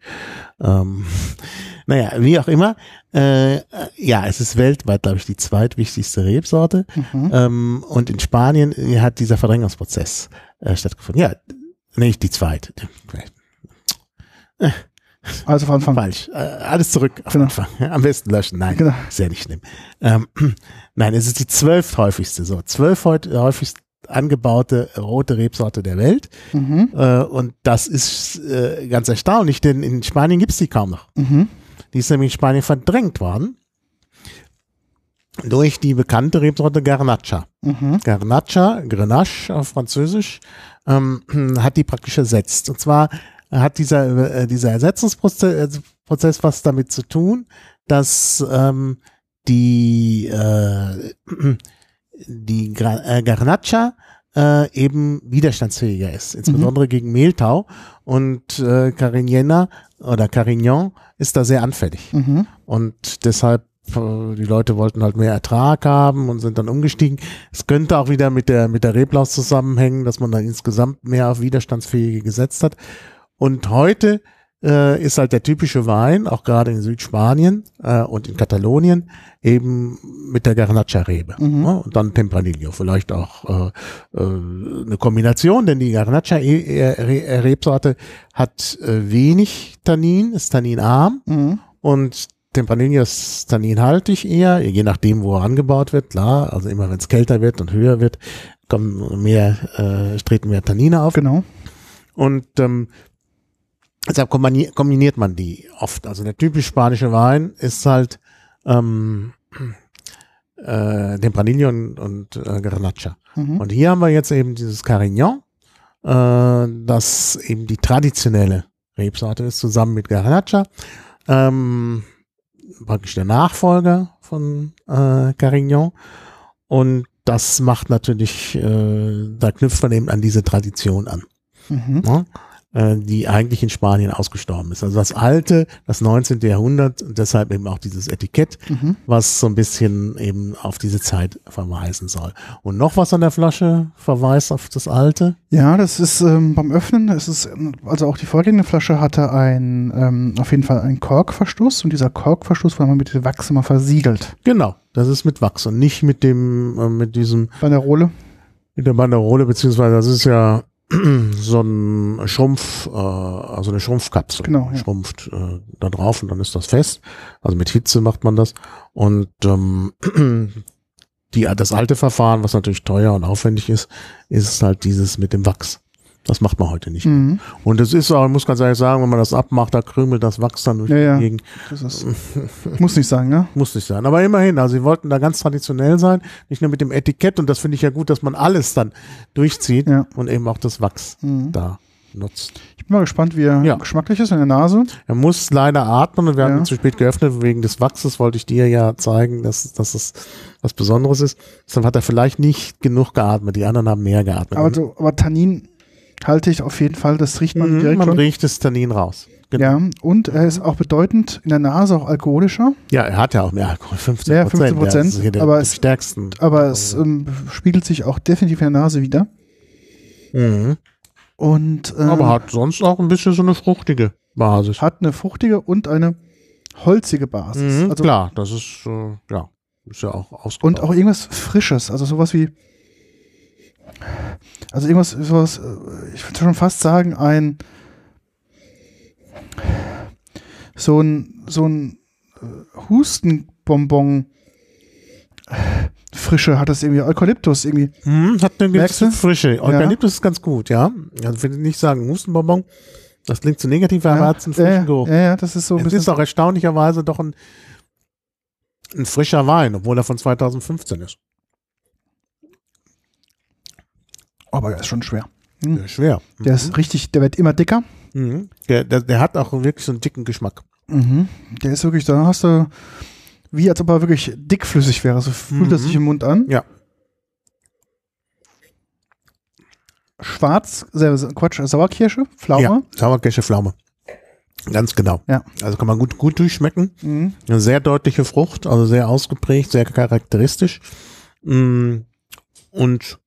Ähm, [LAUGHS] naja, wie auch immer. Äh, äh, ja, es ist weltweit, glaube ich, die zweitwichtigste Rebsorte. Mhm. Ähm, und in Spanien äh, hat dieser Verdrängungsprozess äh, stattgefunden. Ja, nicht die zweite. Also von Anfang. Falsch. Äh, alles zurück auf Genau. Anfang. [LAUGHS] Am besten löschen. Nein, Genau. ja nicht schlimm. Ähm, [CLEARS THROAT] nein, es ist die zwölf häufigste, so zwölf heut- häufigst angebaute rote Rebsorte der Welt. Mhm. Äh, und das ist äh, ganz erstaunlich, denn in Spanien gibt's die kaum noch. Mhm. Die ist nämlich in Spanien verdrängt worden durch die bekannte Rebsorte Garnacha. Mhm. Garnacha, Grenache auf Französisch, ähm, [CLEARS THROAT] hat die praktisch ersetzt. Und zwar hat dieser, äh, dieser Ersetzungsprozess Prozess was damit zu tun, dass ähm, die, äh, [CLEARS THROAT] die Gra äh, Garnacha äh, eben widerstandsfähiger ist, insbesondere gegen Mehltau. Und äh, Carignana oder Carignan ist da sehr anfällig. Mhm. Und deshalb, äh, die Leute wollten halt mehr Ertrag haben und sind dann umgestiegen. Es könnte auch wieder mit der, mit der Reblaus zusammenhängen, dass man dann insgesamt mehr auf Widerstandsfähige gesetzt hat. Und heute äh, ist halt der typische Wein, auch gerade in Südspanien äh, und in Katalonien, eben mit der Garnacha-Rebe. Mhm. Ne? Und dann Tempranillo, vielleicht auch äh, äh, eine Kombination, denn die Garnacha-Rebsorte hat äh, wenig Tannin, ist tanninarm Mhm. und Tempranillo ist tanninhaltig eher, je nachdem, wo er angebaut wird, klar. Also immer wenn es kälter wird und höher wird, kommen mehr, äh, treten mehr Tannine auf. Genau. Und ähm, deshalb kombini- kombiniert man die oft. Also der typisch spanische Wein ist halt ähm, äh, Tempranillo und, und äh, Garnacha. Mhm. Und hier haben wir jetzt eben dieses Carignan, äh, das eben die traditionelle Rebsorte ist, zusammen mit Garnacha. Ähm, praktisch der Nachfolger von äh, Carignan. Und das macht natürlich, äh, da knüpft man eben an diese Tradition an Mhm. ne, äh, die eigentlich in Spanien ausgestorben ist. Also das alte, das 19. Jahrhundert und deshalb eben auch dieses Etikett, Mhm. was so ein bisschen eben auf diese Zeit verweisen soll. Und noch was an der Flasche verweist auf das alte. Ja, das ist ähm, beim Öffnen, es ist, ähm, also auch die vorgängige Flasche hatte ein, ähm, auf jeden Fall einen Korkverschluss und dieser Korkverschluss war mal mit Wachs immer versiegelt. Genau, das ist mit Wachs und nicht mit dem, äh, mit diesem, Banderole. mit der Banderole, beziehungsweise das ist ja [CLEARS THROAT] so ein Schrumpf, äh, also eine Schrumpfkapsel. Genau, ja. Schrumpft äh, da drauf und dann ist das fest. Also mit Hitze macht man das. Und ähm, [CLEARS THROAT] die, das alte Verfahren, was natürlich teuer und aufwendig ist, ist halt dieses mit dem Wachs. Das macht man heute nicht. Mhm. Und es ist auch, ich muss ganz ehrlich sagen, wenn man das abmacht, da krümelt das Wachs dann durch Ja, die Gegend. [LAUGHS] Muss nicht sagen, ne? Muss nicht sein. Aber immerhin, also sie wollten da ganz traditionell sein, nicht nur mit dem Etikett. Und das finde ich ja gut, dass man alles dann durchzieht Ja. und eben auch das Wachs Mhm. da nutzt. Ich bin mal gespannt, wie er Ja. geschmacklich ist in der Nase. Er muss leider atmen und wir haben Ja. ihn zu spät geöffnet. Wegen des Wachses wollte ich dir ja zeigen, dass, dass es was Besonderes ist. Deshalb hat er vielleicht nicht genug geatmet. Die anderen haben mehr geatmet. Aber, so, aber Tannin halte ich auf jeden Fall, das riecht man Mhm, direkt man schon. riecht das Tannin raus. Genau. Ja, und er ist auch bedeutend in der Nase auch alkoholischer, Ja, er hat ja auch mehr Alkohol, 15% Ja, 15%, Das ist hier der, aber es- stärksten. aber es ähm, spiegelt sich auch definitiv in der Nase wieder. Mhm. Und ähm, Aber hat sonst auch ein bisschen so eine fruchtige Basis. hat eine fruchtige und eine holzige Basis. Mhm, also, klar, das ist, äh, ja, ist ja auch ausgebaut. Und auch irgendwas Frisches, also sowas wie, also irgendwas, sowas, äh, ich würde schon fast sagen, ein, so ein, so ein äh, Hustenbonbon, äh, Frische hat das irgendwie, Eukalyptus irgendwie. Mhm, hat eine gewisse? Frische. Eukalyptus ist ganz gut, ja. Also will ich nicht sagen Hustenbonbon. Das klingt zu negativ, aber hat einen frischen ja, Geruch. ja, ja, das ist so es ist auch erstaunlicherweise doch ein, ein frischer Wein, obwohl er von 2015 ist. Aber der ist schon schwer. Hm. Der ist schwer. Der ist richtig, der wird immer dicker. Mhm. Der, der, der hat auch wirklich so einen dicken Geschmack. Mhm. Der ist wirklich, da hast du, wie als ob er wirklich dickflüssig wäre. So fühlt er Mhm. sich im Mund an. Ja. Schwarz, Quatsch, Sauerkirsche, Pflaume. Ja, Sauerkirsche Pflaume. Ganz genau. Ja. Also kann man gut, gut durchschmecken. Mhm. Eine sehr deutliche Frucht, also sehr ausgeprägt, sehr charakteristisch. Mm, Und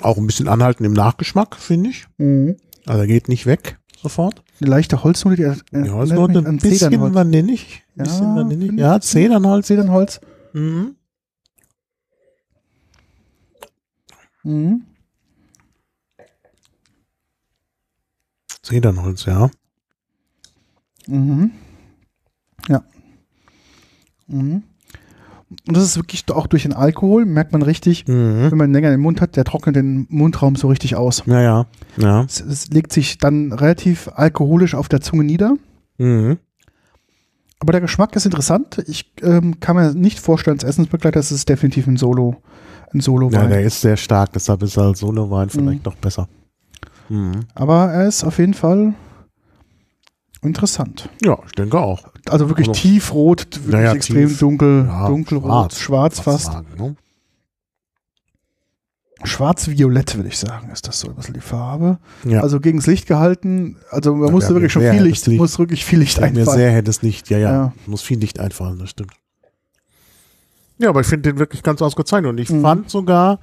auch ein bisschen anhalten im Nachgeschmack, finde ich. Mhm. Also geht nicht weg sofort. Eine leichte Holznote, die er- Die erinnert Holznote ein bisschen Zedernholz. vanillig. Ja, bisschen vanillig. finde Ja. Zedernholz. Zedernholz. Mhm. Mhm. Zedernholz, ja. Mhm. Ja. Mhm. Und das ist wirklich auch durch den Alkohol, merkt man richtig, Mhm. wenn man länger den Mund hat, der trocknet den Mundraum so richtig aus. Ja, ja. Ja. Es, es legt sich dann relativ alkoholisch auf der Zunge nieder. Mhm. Aber der Geschmack ist interessant. Ich ähm, kann mir nicht vorstellen, als Essensbegleiter, es ist definitiv ein Solo, ein solo Ja, der ist sehr stark, deshalb ist als Solo-Wein vielleicht noch besser. Mhm. Aber er ist auf jeden Fall interessant. Ja, ich denke auch. Also wirklich Also- tiefrot, wirklich Ja, ja, extrem tief. dunkel, Ja, dunkelrot, schwarz, was fast. Sagen, ne? Schwarz-violett, würde ich sagen, ist das so ein bisschen die Farbe. Ja. Also gegen das Licht gehalten. Also man Ja, musste wirklich schon viel Licht, Licht. muss wirklich viel Licht Ich mir einfallen. sehr helles Licht, ja, ja, Ja. Muss viel Licht einfallen, das stimmt. Ja, aber ich finde den wirklich ganz ausgezeichnet. Und ich Mhm. fand sogar,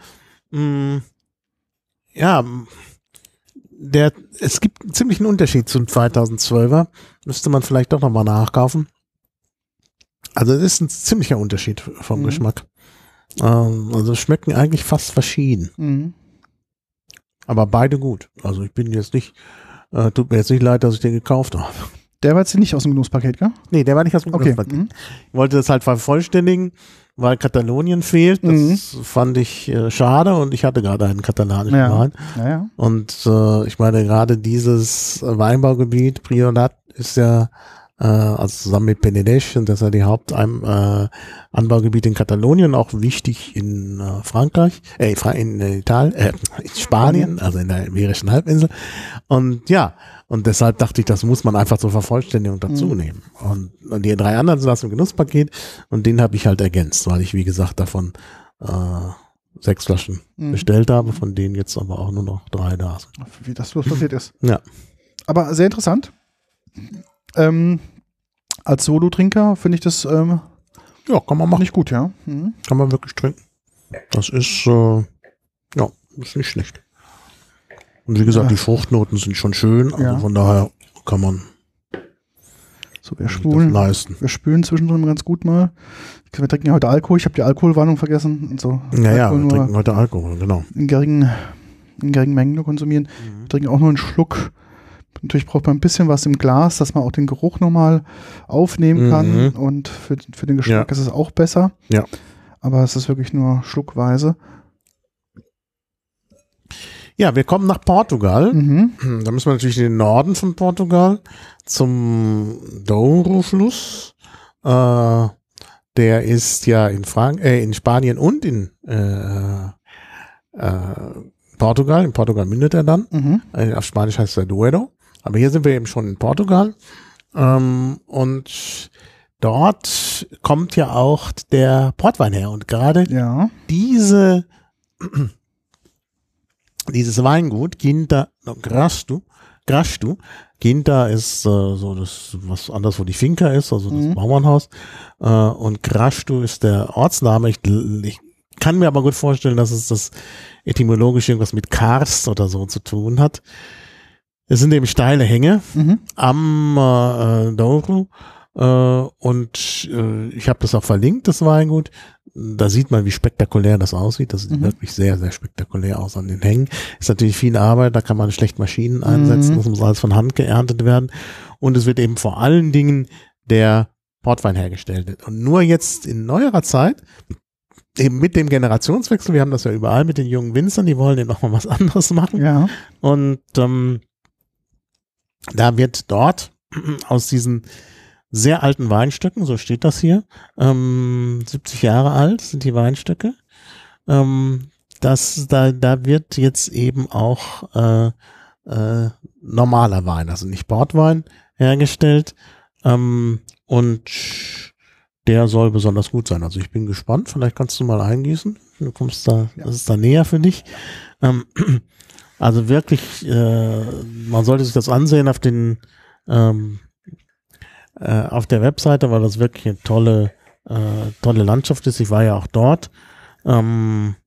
mh, ja, m, der, es gibt einen ziemlichen Unterschied zum 2012er. Müsste man vielleicht doch nochmal nachkaufen. Also es ist ein ziemlicher Unterschied vom Mhm. Geschmack. Ähm, also schmecken eigentlich fast verschieden. Mhm. Aber beide gut. Also ich bin jetzt nicht, äh, tut mir jetzt nicht leid, dass ich den gekauft habe. Der war jetzt nicht aus dem Genusspaket, gell? Nee, der war nicht aus dem Okay. Genusspaket. Mhm. Ich wollte das halt vervollständigen, weil Katalonien fehlt. Das Mhm. fand ich äh, schade und ich hatte gerade einen katalanischen Ja. Wein. Naja. Und äh, ich meine, gerade dieses Weinbaugebiet, Priorat, ist ja, äh, also zusammen mit Penedès, und das ist ja die Hauptanbaugebiet äh, in Katalonien, auch wichtig in äh, Frankreich, äh, in Italien, äh, in Spanien, also in der Iberischen Halbinsel. Und ja, und deshalb dachte ich, das muss man einfach zur Vervollständigung dazu Mhm. nehmen. Und, und die drei anderen sind aus dem Genusspaket und den habe ich halt ergänzt, weil ich, wie gesagt, davon äh, sechs Flaschen Mhm. bestellt habe, von denen jetzt aber auch nur noch drei da sind. Wie das bloß passiert ist. Ja. Aber sehr interessant. Ähm, als Solo-Trinker finde ich das ähm, Ja, kann man machen. nicht gut, ja. Mhm. Kann man wirklich trinken. Das ist, äh, ja, ist nicht schlecht. Und wie gesagt, Ja. die Fruchtnoten sind schon schön, also Ja. von daher kann man So, wir spulen. leisten. Wir spülen zwischendrin ganz gut mal. Wir trinken ja heute Alkohol. Ich habe die Alkoholwarnung vergessen. Und so. Ja, ja, Alkohol wir trinken heute Alkohol, genau. in geringen, in geringen Mengen nur konsumieren. Wir trinken auch nur einen Schluck. Natürlich braucht man ein bisschen was im Glas, dass man auch den Geruch nochmal aufnehmen kann. Mhm. Und für, für den Geschmack Ja. ist es auch besser. Ja. Aber es ist wirklich nur schluckweise. Ja, wir kommen nach Portugal. Mhm. Da müssen wir natürlich in den Norden von Portugal zum Douro-Fluss. Äh, der ist ja in, Frank äh, in Spanien und in äh, äh, Portugal. In Portugal mündet er dann. Mhm. Äh, Auf Spanisch heißt er Duero. Aber hier sind wir eben schon in Portugal. Ähm, und dort kommt ja auch der Portwein her. Und gerade Ja. diese, dieses Weingut, Ginta Grastu, Grastu, Ginta ist äh, so das, was anders, wo die Finca ist, also das Mhm. Bauernhaus. Äh, und Grastu ist der Ortsname. Ich, ich kann mir aber gut vorstellen, dass es das etymologisch irgendwas mit Karst oder so zu tun hat. Es sind eben steile Hänge Mhm. am äh, Douro äh, und äh, ich habe das auch verlinkt, das Weingut. Da sieht man, wie spektakulär das aussieht. Das sieht Mhm. wirklich sehr, sehr spektakulär aus an den Hängen. Ist natürlich viel Arbeit, da kann man schlecht Maschinen einsetzen, Mhm. das muss alles von Hand geerntet werden. Und es wird eben vor allen Dingen der Portwein hergestellt. Und nur jetzt in neuerer Zeit, eben mit dem Generationswechsel, wir haben das ja überall mit den jungen Winzern, die wollen ja noch mal was [LAUGHS] anderes machen. Ja. Und ähm, da wird dort [CLEARS THROAT] aus diesen sehr alten Weinstöcken, so steht das hier, ähm, 70 Jahre alt sind die Weinstöcke. Ähm, das, da, da wird jetzt eben auch äh, äh, normaler Wein, also nicht Portwein, hergestellt. Ähm, und der soll besonders gut sein. Also ich bin gespannt. Vielleicht kannst du mal eingießen. Du kommst da, das ist da näher für dich. Ähm, [CLEARS THROAT] also wirklich, äh, man sollte sich das ansehen auf den ähm, äh, auf der Webseite, weil das wirklich eine tolle äh, tolle Landschaft ist. Ich war ja auch dort ähm,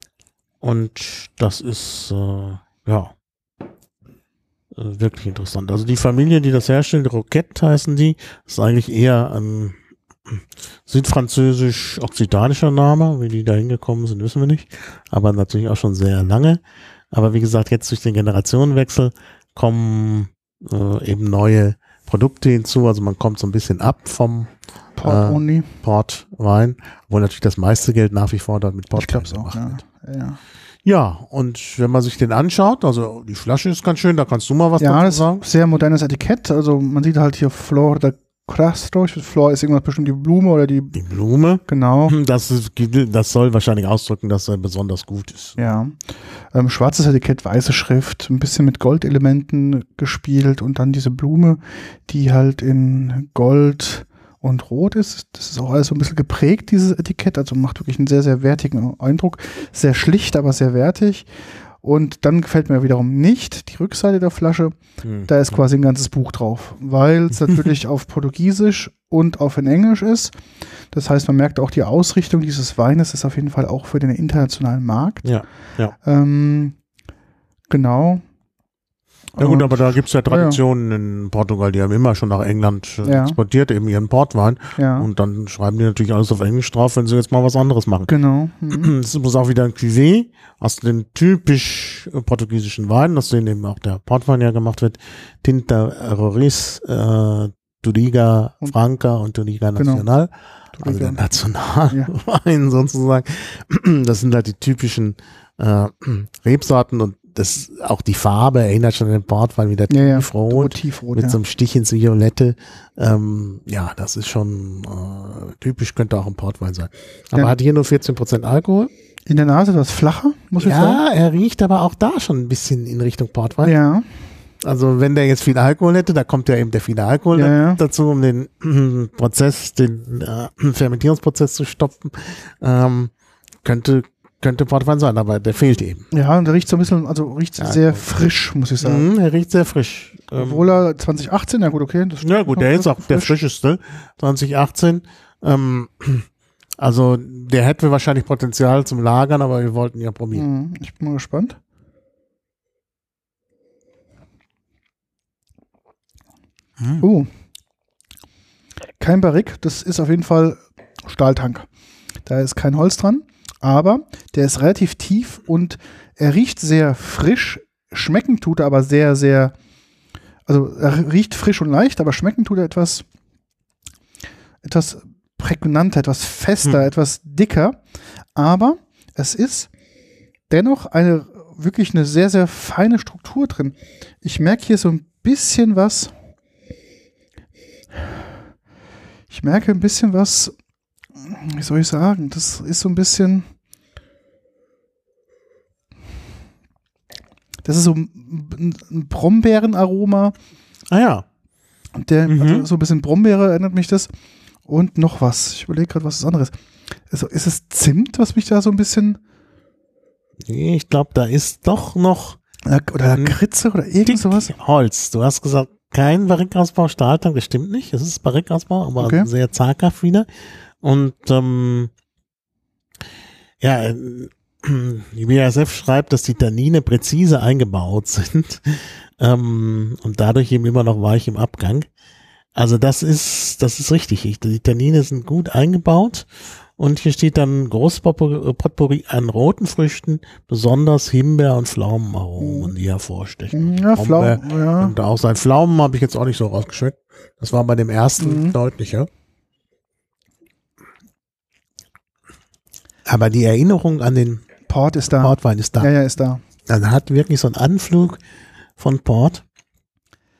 und das ist äh, ja äh, wirklich interessant. Also die Familie, die das herstellt, Roquette heißen die, ist eigentlich eher ein südfranzösisch-okzitanischer Name. Wie die da hingekommen sind, wissen wir nicht. Aber natürlich auch schon sehr lange. Aber wie gesagt, jetzt durch den Generationenwechsel kommen äh, eben neue Produkte hinzu. Also man kommt so ein bisschen ab vom Port Äh, only. Portwein, obwohl natürlich das meiste Geld nach wie vor dort mit glaube es auch. gemacht Ja. wird. Ja. Ja, und wenn man sich den anschaut, also die Flasche ist ganz schön, da kannst du mal was ja, dazu sagen. ist sehr modernes Etikett. Also man sieht halt hier Flor de Castro. Ich weiß, Flor ist irgendwas bestimmt die Blume oder die. Die Blume, Genau. das, ist, das soll wahrscheinlich ausdrücken, dass er besonders gut ist. Ja. Ähm, schwarzes Etikett, weiße Schrift, ein bisschen mit Goldelementen gespielt und dann diese Blume, die halt in Gold und Rot ist. Das ist auch alles so ein bisschen geprägt, dieses Etikett. Also macht wirklich einen sehr, sehr wertigen Eindruck. Sehr schlicht, aber sehr wertig. Und dann gefällt mir wiederum nicht die Rückseite der Flasche. Hm. Da ist quasi ein ganzes Buch drauf, weil es [LAUGHS] natürlich auf Portugiesisch und auf in Englisch ist. Das heißt, man merkt auch die Ausrichtung dieses Weines ist auf jeden Fall auch für den internationalen Markt. Ja, ja. Ähm, genau. Ja gut, aber da gibt's ja ja. Traditionen in Portugal, die haben immer schon nach England Ja. exportiert, eben ihren Portwein. Ja, Und dann schreiben die natürlich alles auf Englisch drauf, wenn sie jetzt mal was anderes machen. genau. [CLEARS THROAT] Mhm. Es ist auch wieder ein Cuvée aus den typisch äh, portugiesischen Weinen, aus denen eben auch der Portwein ja gemacht wird. Tinta Roriz, äh, Turiga Und- Franca und Turiga Genau. Nacional. Also der. Nationalwein [LAUGHS] sozusagen. Das sind halt die typischen äh, [CLEARS THROAT] Rebsorten und das auch die Farbe erinnert schon an den Portwein wieder Ja, ja. tiefrot Tiefrot, mit ja. so einem Stich ins Violette. Ähm, ja, das ist schon äh, typisch, könnte auch ein Portwein sein. Aber Ja. hat hier nur 14% Alkohol. In der Nase etwas flacher, muss ich sagen. Ja, er riecht aber auch da schon ein bisschen in Richtung Portwein. Ja, Also wenn der jetzt viel Alkohol hätte, da kommt ja eben der viele Alkohol Ja, ja. dazu, um den äh, [CLEARS THROAT] Prozess, den äh, [CLEARS THROAT] Fermentierungsprozess zu stoppen. Ähm, könnte könnte Portwein sein, aber der fehlt eben. ja, und der riecht so ein bisschen, also riecht Ja, sehr frisch, muss ich sagen. Mhm, er riecht sehr frisch. Obwohl er 2018, ja gut, okay. Das Ja gut, der ist auch der frisch. frischeste, 2018. Ähm, [CLEARS THROAT] also der hätte wahrscheinlich Potenzial zum Lagern, aber wir wollten ja probieren. Mhm, Ich bin mal gespannt. Mhm. Uh. Kein Barrik, das ist auf jeden Fall Stahltank. Da ist kein Holz dran, aber der ist relativ tief und er riecht sehr frisch. Schmecken tut er aber sehr, sehr, also er riecht frisch und leicht, aber schmecken tut er etwas, etwas prägnanter, etwas fester, Hm. etwas dicker. Aber es ist dennoch eine wirklich eine sehr, sehr feine Struktur drin. Ich merke hier so ein bisschen was. Ich merke ein bisschen was. Wie soll ich sagen? Das ist so ein bisschen. Das ist so ein, Brombeerenaroma. Ah ja, Der, Mhm. also so ein bisschen Brombeere erinnert mich das. Und noch was. Ich überlege gerade, was das andere ist. Also ist es Zimt, was mich da so ein bisschen. Nee, ich glaube, da ist doch noch Oder Mhm. Lakritze oder irgend sowas. Holz. Du hast gesagt, kein Barrikausbau Stahltank, das stimmt nicht. Es ist Barrikausbau, aber Okay. sehr zaghaft wieder. Und ähm, ja, äh, [CLEARS THROAT] die BASF schreibt, dass die Tannine präzise eingebaut sind [LAUGHS] ähm, und dadurch eben immer noch weich im Abgang. Also das ist, das ist richtig. Ich- Die Tannine sind gut eingebaut und hier steht dann Großpotpourri Potpourri an roten Früchten, besonders Himbeer- und Pflaumenaromen, die hervorstechen. Ja, Flau. Brombeer Ja. Und auch sein Pflaumen habe ich jetzt auch nicht so rausgeschmeckt. Das war bei dem ersten Mhm. deutlicher. Aber die Erinnerung an den Port ist da. Portwein ist da. Ja, ja, ist da. Also hat wirklich so einen Anflug von Port.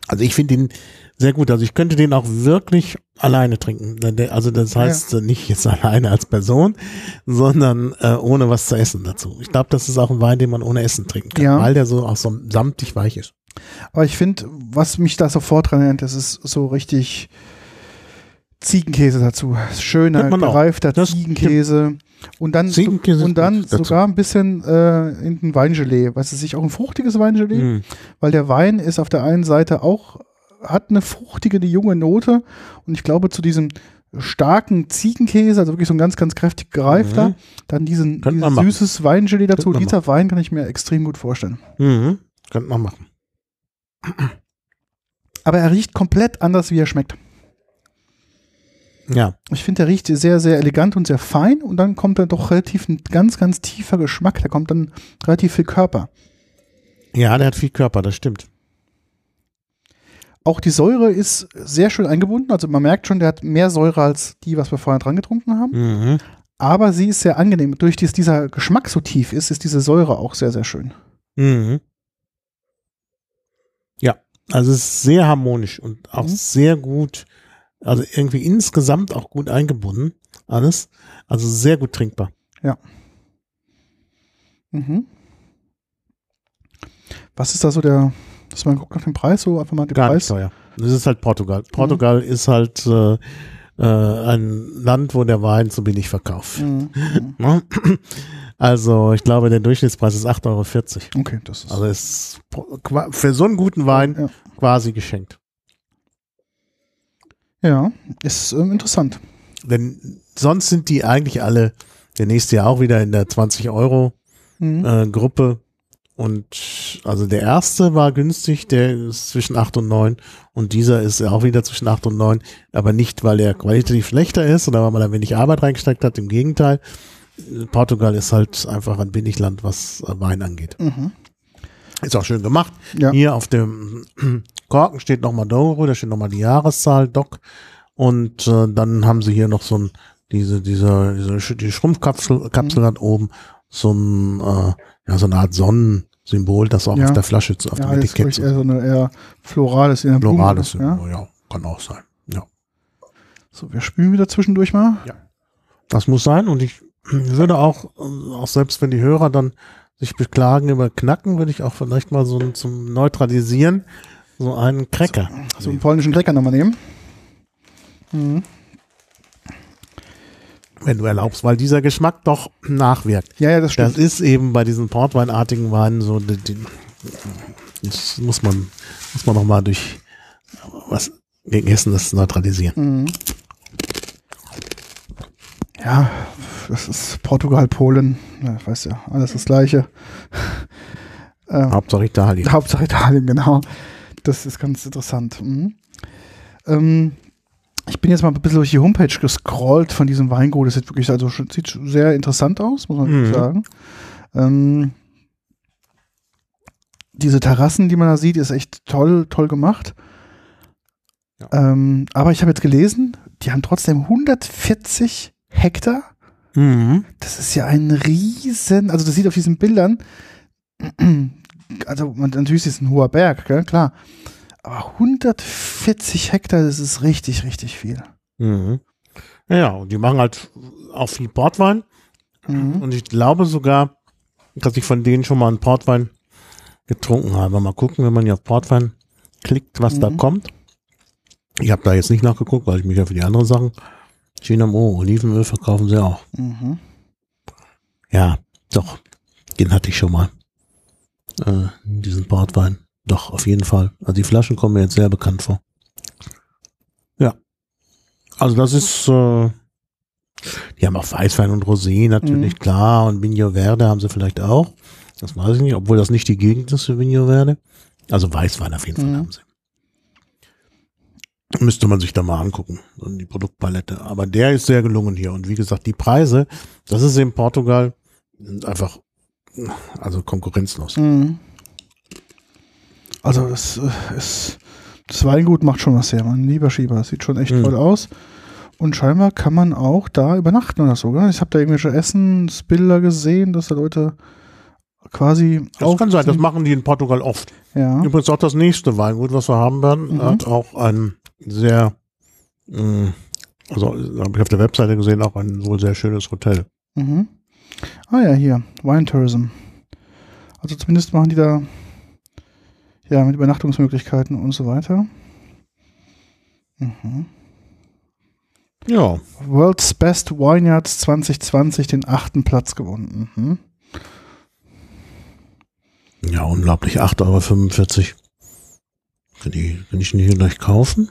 Also ich finde ihn sehr gut. Also ich könnte den auch wirklich alleine trinken. Also das heißt äh, nicht jetzt alleine als Person, sondern äh, ohne was zu essen dazu. Ich glaube, das ist auch ein Wein, den man ohne Essen trinken kann, Ja. weil der so auch so samtig weich ist. Aber ich finde, was mich da sofort dran erinnert, das ist so richtig Ziegenkäse dazu. Schöner, gereifter Das- Ziegenkäse. Und dann, Ziegenkäse und dann sogar ein bisschen äh, in ein Weingelee. Weißt du, sich auch ein fruchtiges Weingelee, Mm. weil der Wein ist auf der einen Seite auch, hat eine fruchtige, eine junge Note. Und ich glaube, zu diesem starken Ziegenkäse, also wirklich so ein ganz, ganz kräftig gereifter, Mhm. dann diesen, dieses machen. süßes Weingelee dazu. Dieser Wein kann ich mir extrem gut vorstellen. Mhm. Könnte man machen. Aber er riecht komplett anders, wie er schmeckt. Ja. Ich finde, der riecht sehr, sehr elegant und sehr fein und dann kommt dann doch relativ ein ganz, ganz tiefer Geschmack. Da kommt dann relativ viel Körper. Ja, der hat viel Körper, das stimmt. Auch die Säure ist sehr schön eingebunden. Also man merkt schon, der hat mehr Säure als die, was wir vorher dran getrunken haben. Mhm. Aber sie ist sehr angenehm. Durch dass dieser Geschmack so tief ist, ist diese Säure auch sehr, sehr schön. Mhm. Ja, also es ist sehr harmonisch und auch Mhm. sehr gut, also irgendwie insgesamt auch gut eingebunden, alles. Also sehr gut trinkbar. Mhm. Was ist da so der, dass man guckt nach dem Preis, so einfach mal den Gar nicht Preis? teuer. Das ist halt Portugal. Portugal ist halt äh, äh, ein Land, wo der Wein zu billig verkauft. Mhm. Mhm. [LAUGHS] Ne? Also ich glaube, der Durchschnittspreis ist 8,40 Euro. Okay, das ist. Also ist für so einen guten Wein ja. quasi geschenkt. Ja, ist ähm, interessant. Denn sonst sind die eigentlich alle der nächste Jahr auch wieder in der 20 Euro Mhm. äh, Gruppe und also der erste war günstig, der ist zwischen 8 und 9 und dieser ist auch wieder zwischen 8 und 9, aber nicht, weil er qualitativ schlechter ist oder weil man da wenig Arbeit reingesteckt hat, im Gegenteil. Portugal ist halt einfach ein Billigland, was Wein angeht. Mhm. Ist auch schön gemacht. Ja. Hier auf dem [CLEARS THROAT] Korken steht nochmal Douro, da steht nochmal die Jahreszahl, Doc. Und äh, dann haben sie hier noch so ein, diese, diese, diese die Schrumpfkapsel Kapsel Mhm. hat oben so ein, äh, ja, so eine Art Sonnensymbol, das auch Ja. auf der Flasche, zu- auf Ja, dem ist Etikett ich, eher so eine eher florales Blume. Florales Ja? Symbol, ja, kann auch sein. Ja. So, wir spülen wieder zwischendurch mal. Das muss sein und ich [CLEARS THROAT] würde auch, äh, auch selbst wenn die Hörer dann sich beklagen über Knacken, würde ich auch vielleicht mal so zum Neutralisieren so einen Cracker. So einen polnischen Cracker nochmal nehmen. Mhm. wenn du erlaubst, weil dieser Geschmack doch nachwirkt. Ja, ja, das Das stimmt. ist eben bei diesen Portweinartigen Weinen so, die, die, das muss man, muss man nochmal durch was gegen Essen das neutralisieren. Mhm. Ja, das ist Portugal, Polen. Ja, ich weiß ja, alles das Gleiche. äh, [LAUGHS] Hauptsache Italien. Hauptsache Italien, genau. Das ist ganz interessant. Mhm. Ähm, ich bin jetzt mal ein bisschen durch die Homepage gescrollt von diesem Weingut. Das sieht wirklich, also sieht sehr interessant aus, muss man Mhm. sagen. Ähm, diese Terrassen, die man da sieht, ist echt toll, toll gemacht. Ja. Ähm, aber ich habe jetzt gelesen, die haben trotzdem 140 Hektar. Mhm. Das ist ja ein riesen, also das sieht auf diesen Bildern, also natürlich ist es ein hoher Berg, gell, klar. Aber 140 Hektar, das ist richtig, richtig viel. Mhm. Ja, und die machen halt auch viel Portwein. Mhm. Und ich glaube sogar, dass ich von denen schon mal einen Portwein getrunken habe. Mal gucken, wenn man ja auf Portwein klickt, was da Mhm. kommt. Ich habe da jetzt nicht nachgeguckt, weil ich mich ja für die anderen Sachen Oh, Olivenöl verkaufen sie auch. Mhm. Ja, doch, den hatte ich schon mal. Äh, diesen Portwein. Doch, auf jeden Fall. Also die Flaschen kommen mir jetzt sehr bekannt vor. Ja. Also das ist, äh, die haben auch Weißwein und Rosé natürlich, Mhm. klar. Und Vigno Verde haben sie vielleicht auch. Das weiß ich nicht, obwohl das nicht die Gegend ist für Vigno Verde. Also Weißwein auf jeden Fall Mhm. haben sie. Müsste man sich da mal angucken, die Produktpalette. Aber der ist sehr gelungen hier. Und wie gesagt, die Preise, das ist in Portugal einfach, also konkurrenzlos. Mhm. Also das äh, ist, das Weingut macht schon was her, mein lieber Schieber. Das sieht schon echt Mhm. toll aus. Und scheinbar kann man auch da übernachten oder so, gell? Ich habe da irgendwelche Essensbilder gesehen, dass da Leute quasi Das kann sein, das machen die in Portugal oft. Ja. Übrigens auch das nächste Weingut, was wir haben werden, Mhm. hat auch ein sehr, mh, also habe ich auf der Webseite gesehen, auch ein wohl sehr schönes Hotel. Mhm. Ah ja, hier, Wine Tourism. Also zumindest machen die da ja mit Übernachtungsmöglichkeiten und so weiter. Mhm. Ja, World's Best Vineyards 2020 den achten Platz gewonnen. Mhm. ja, unglaublich, 8,45 Euro. Kann ich, kann ich den hier gleich kaufen?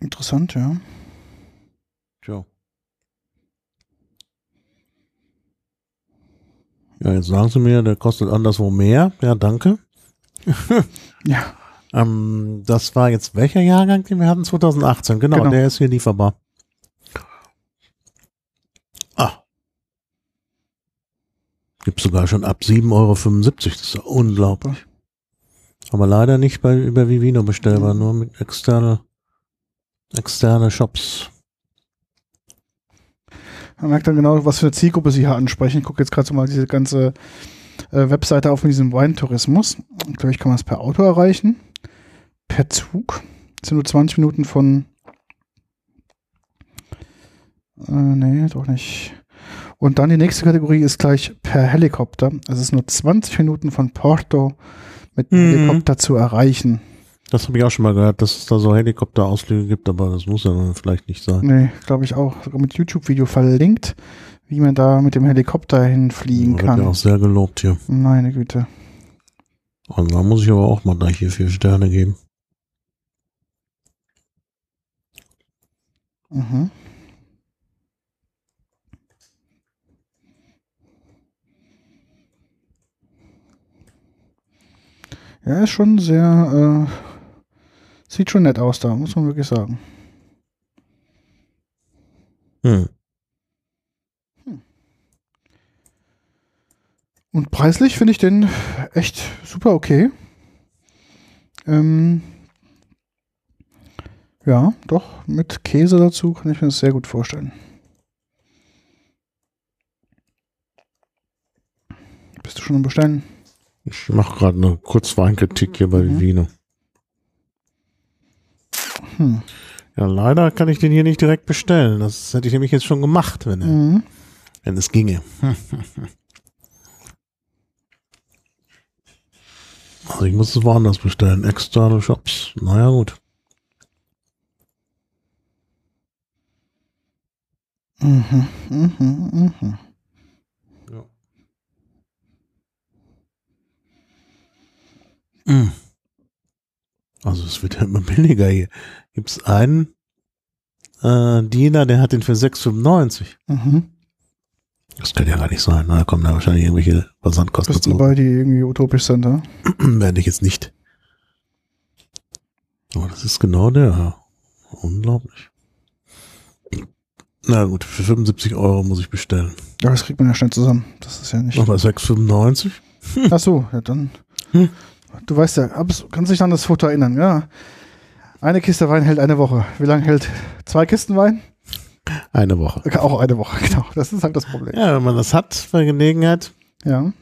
Interessant, ja. Tja. Ja, jetzt sagen sie mir, der kostet anderswo mehr. Ja, danke. [LAUGHS] Ja, Ähm, das war jetzt welcher Jahrgang, den wir hatten? 2018. Genau, Genau. der ist hier lieferbar. Ah. Gibt sogar schon ab 7,75 Euro. Das ist ja unglaublich. Aber leider nicht bei über Vivino bestellbar, nur mit externe, externe Shops. man merkt dann genau, was für eine Zielgruppe sie hier ansprechen. Ich gucke jetzt gerade so mal diese ganze äh, Webseite auf mit diesem Weintourismus. Ich glaube, ich kann man es per Auto erreichen. Per Zug. Das sind nur 20 Minuten von. Äh, nee, doch nicht. Und dann die nächste Kategorie ist gleich per Helikopter. Es ist nur 20 Minuten von Porto mit dem Mhm. Helikopter zu erreichen. Das habe ich auch schon mal gehört, dass es da so Helikopterausflüge gibt, aber das muss ja vielleicht nicht sein. Nee, glaube ich auch. Sogar mit YouTube-Video verlinkt, wie man da mit dem Helikopter hinfliegen Wird kann. ja auch sehr gelobt hier. Meine Güte. Und da muss ich aber auch mal gleich hier vier Sterne geben. Mhm. Ja, ist schon sehr, äh, sieht schon nett aus da, muss man wirklich sagen. Hm. Und preislich finde ich den echt super okay. Ähm, ja, doch, mit Käse dazu kann ich mir das sehr gut vorstellen. Bist du schon am Bestellen? Ich mache gerade eine Kurzweinkritik hier bei Mhm. Vino. Hm. Ja, leider kann ich den hier nicht direkt bestellen. Das hätte ich nämlich jetzt schon gemacht, wenn, er- Mhm. wenn es ginge. [LAUGHS] Also ich muss es woanders bestellen. Externe Shops. Naja, gut. Mhm. Mhm. Mhm. Mm. Also es wird ja immer [LAUGHS] billiger hier. Gibt's einen äh, Diener, der hat den für 6,95. Mhm. Das kann ja gar nicht sein. ne? Da kommen da wahrscheinlich irgendwelche Versandkosten dazu. dabei, die irgendwie utopisch sind, ja? [CLEARS THROAT] Werde ich jetzt nicht. Aber das ist genau der. Unglaublich. Na gut, für 75 Euro muss ich bestellen. Ja, das kriegt man ja schnell zusammen. Das ist ja nicht. Aber 6,95? Ach so, ja dann. Hm. Du weißt ja, kannst dich an das Foto erinnern, ja? Eine Kiste Wein hält eine Woche. Wie lange hält zwei Kisten Wein? Eine Woche. Auch eine Woche, [LAUGHS] genau. Das ist halt das Problem. Ja, wenn man das hat bei Gelegenheit. Ja.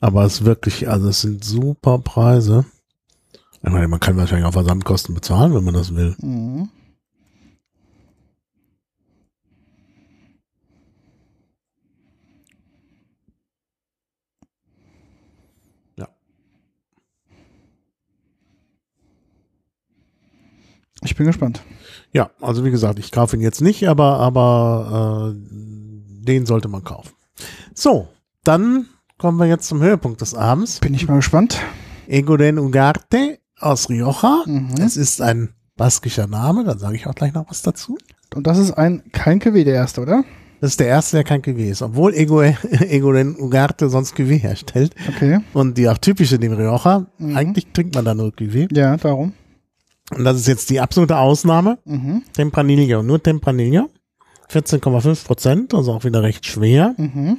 Aber es ist wirklich, also es sind super Preise. Ich meine, man kann wahrscheinlich auch Versandkosten bezahlen, wenn man das will. Mhm. Ich bin gespannt. Ja, also wie gesagt, ich kaufe ihn jetzt nicht, aber, aber äh, den sollte man kaufen. So, dann kommen wir jetzt zum Höhepunkt des Abends. Bin ich mal gespannt. Egoden Ugarte aus Rioja. Mhm. Es ist ein baskischer Name, da sage ich auch gleich noch was dazu. Und das ist ein kein KW, der erste, oder? Das ist der erste, der kein Cuvée ist, obwohl Ego, [LAUGHS] Egoden Ugarte sonst Cuvée herstellt. Okay. Und die auch typische dem Rioja, Mhm. eigentlich trinkt man da nur Cuvée. Ja, darum. Und das ist jetzt die absolute Ausnahme. Mhm. Tempranillo, nur Tempranillo. 14,5 Prozent, also auch wieder recht schwer. Mhm.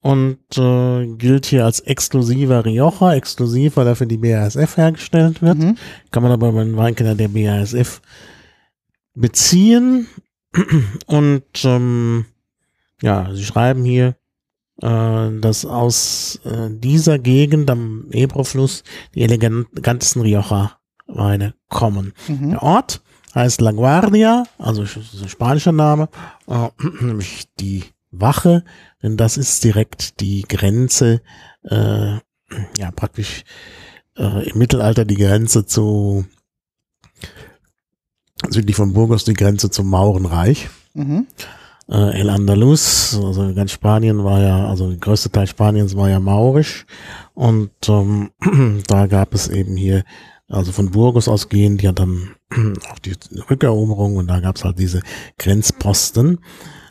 Und äh, gilt hier als exklusiver Rioja, exklusiv, weil er für die BASF hergestellt wird. Mhm. Kann man aber beim Weinkeller der BASF beziehen. [CLEARS THROAT] Und ähm, ja, sie schreiben hier, äh, dass aus äh, dieser Gegend am Ebro-Fluss die elegantesten Rioja-Weine kommen. Mhm. Der Ort heißt La Guardia, also ein spanischer Name, äh, [CLEARS THROAT] nämlich die Wache, denn das ist direkt die Grenze, äh, ja praktisch äh, im Mittelalter die Grenze zu südlich von Burgos die Grenze zum Maurenreich. Mhm. Äh, El Andalus, also ganz Spanien war ja, also der größte Teil Spaniens war ja maurisch und ähm, [CLEARS THROAT] da gab es eben hier, also von Burgos ausgehend, ja dann [CLEARS THROAT] auch die Rückeroberung und da gab es halt diese Grenzposten.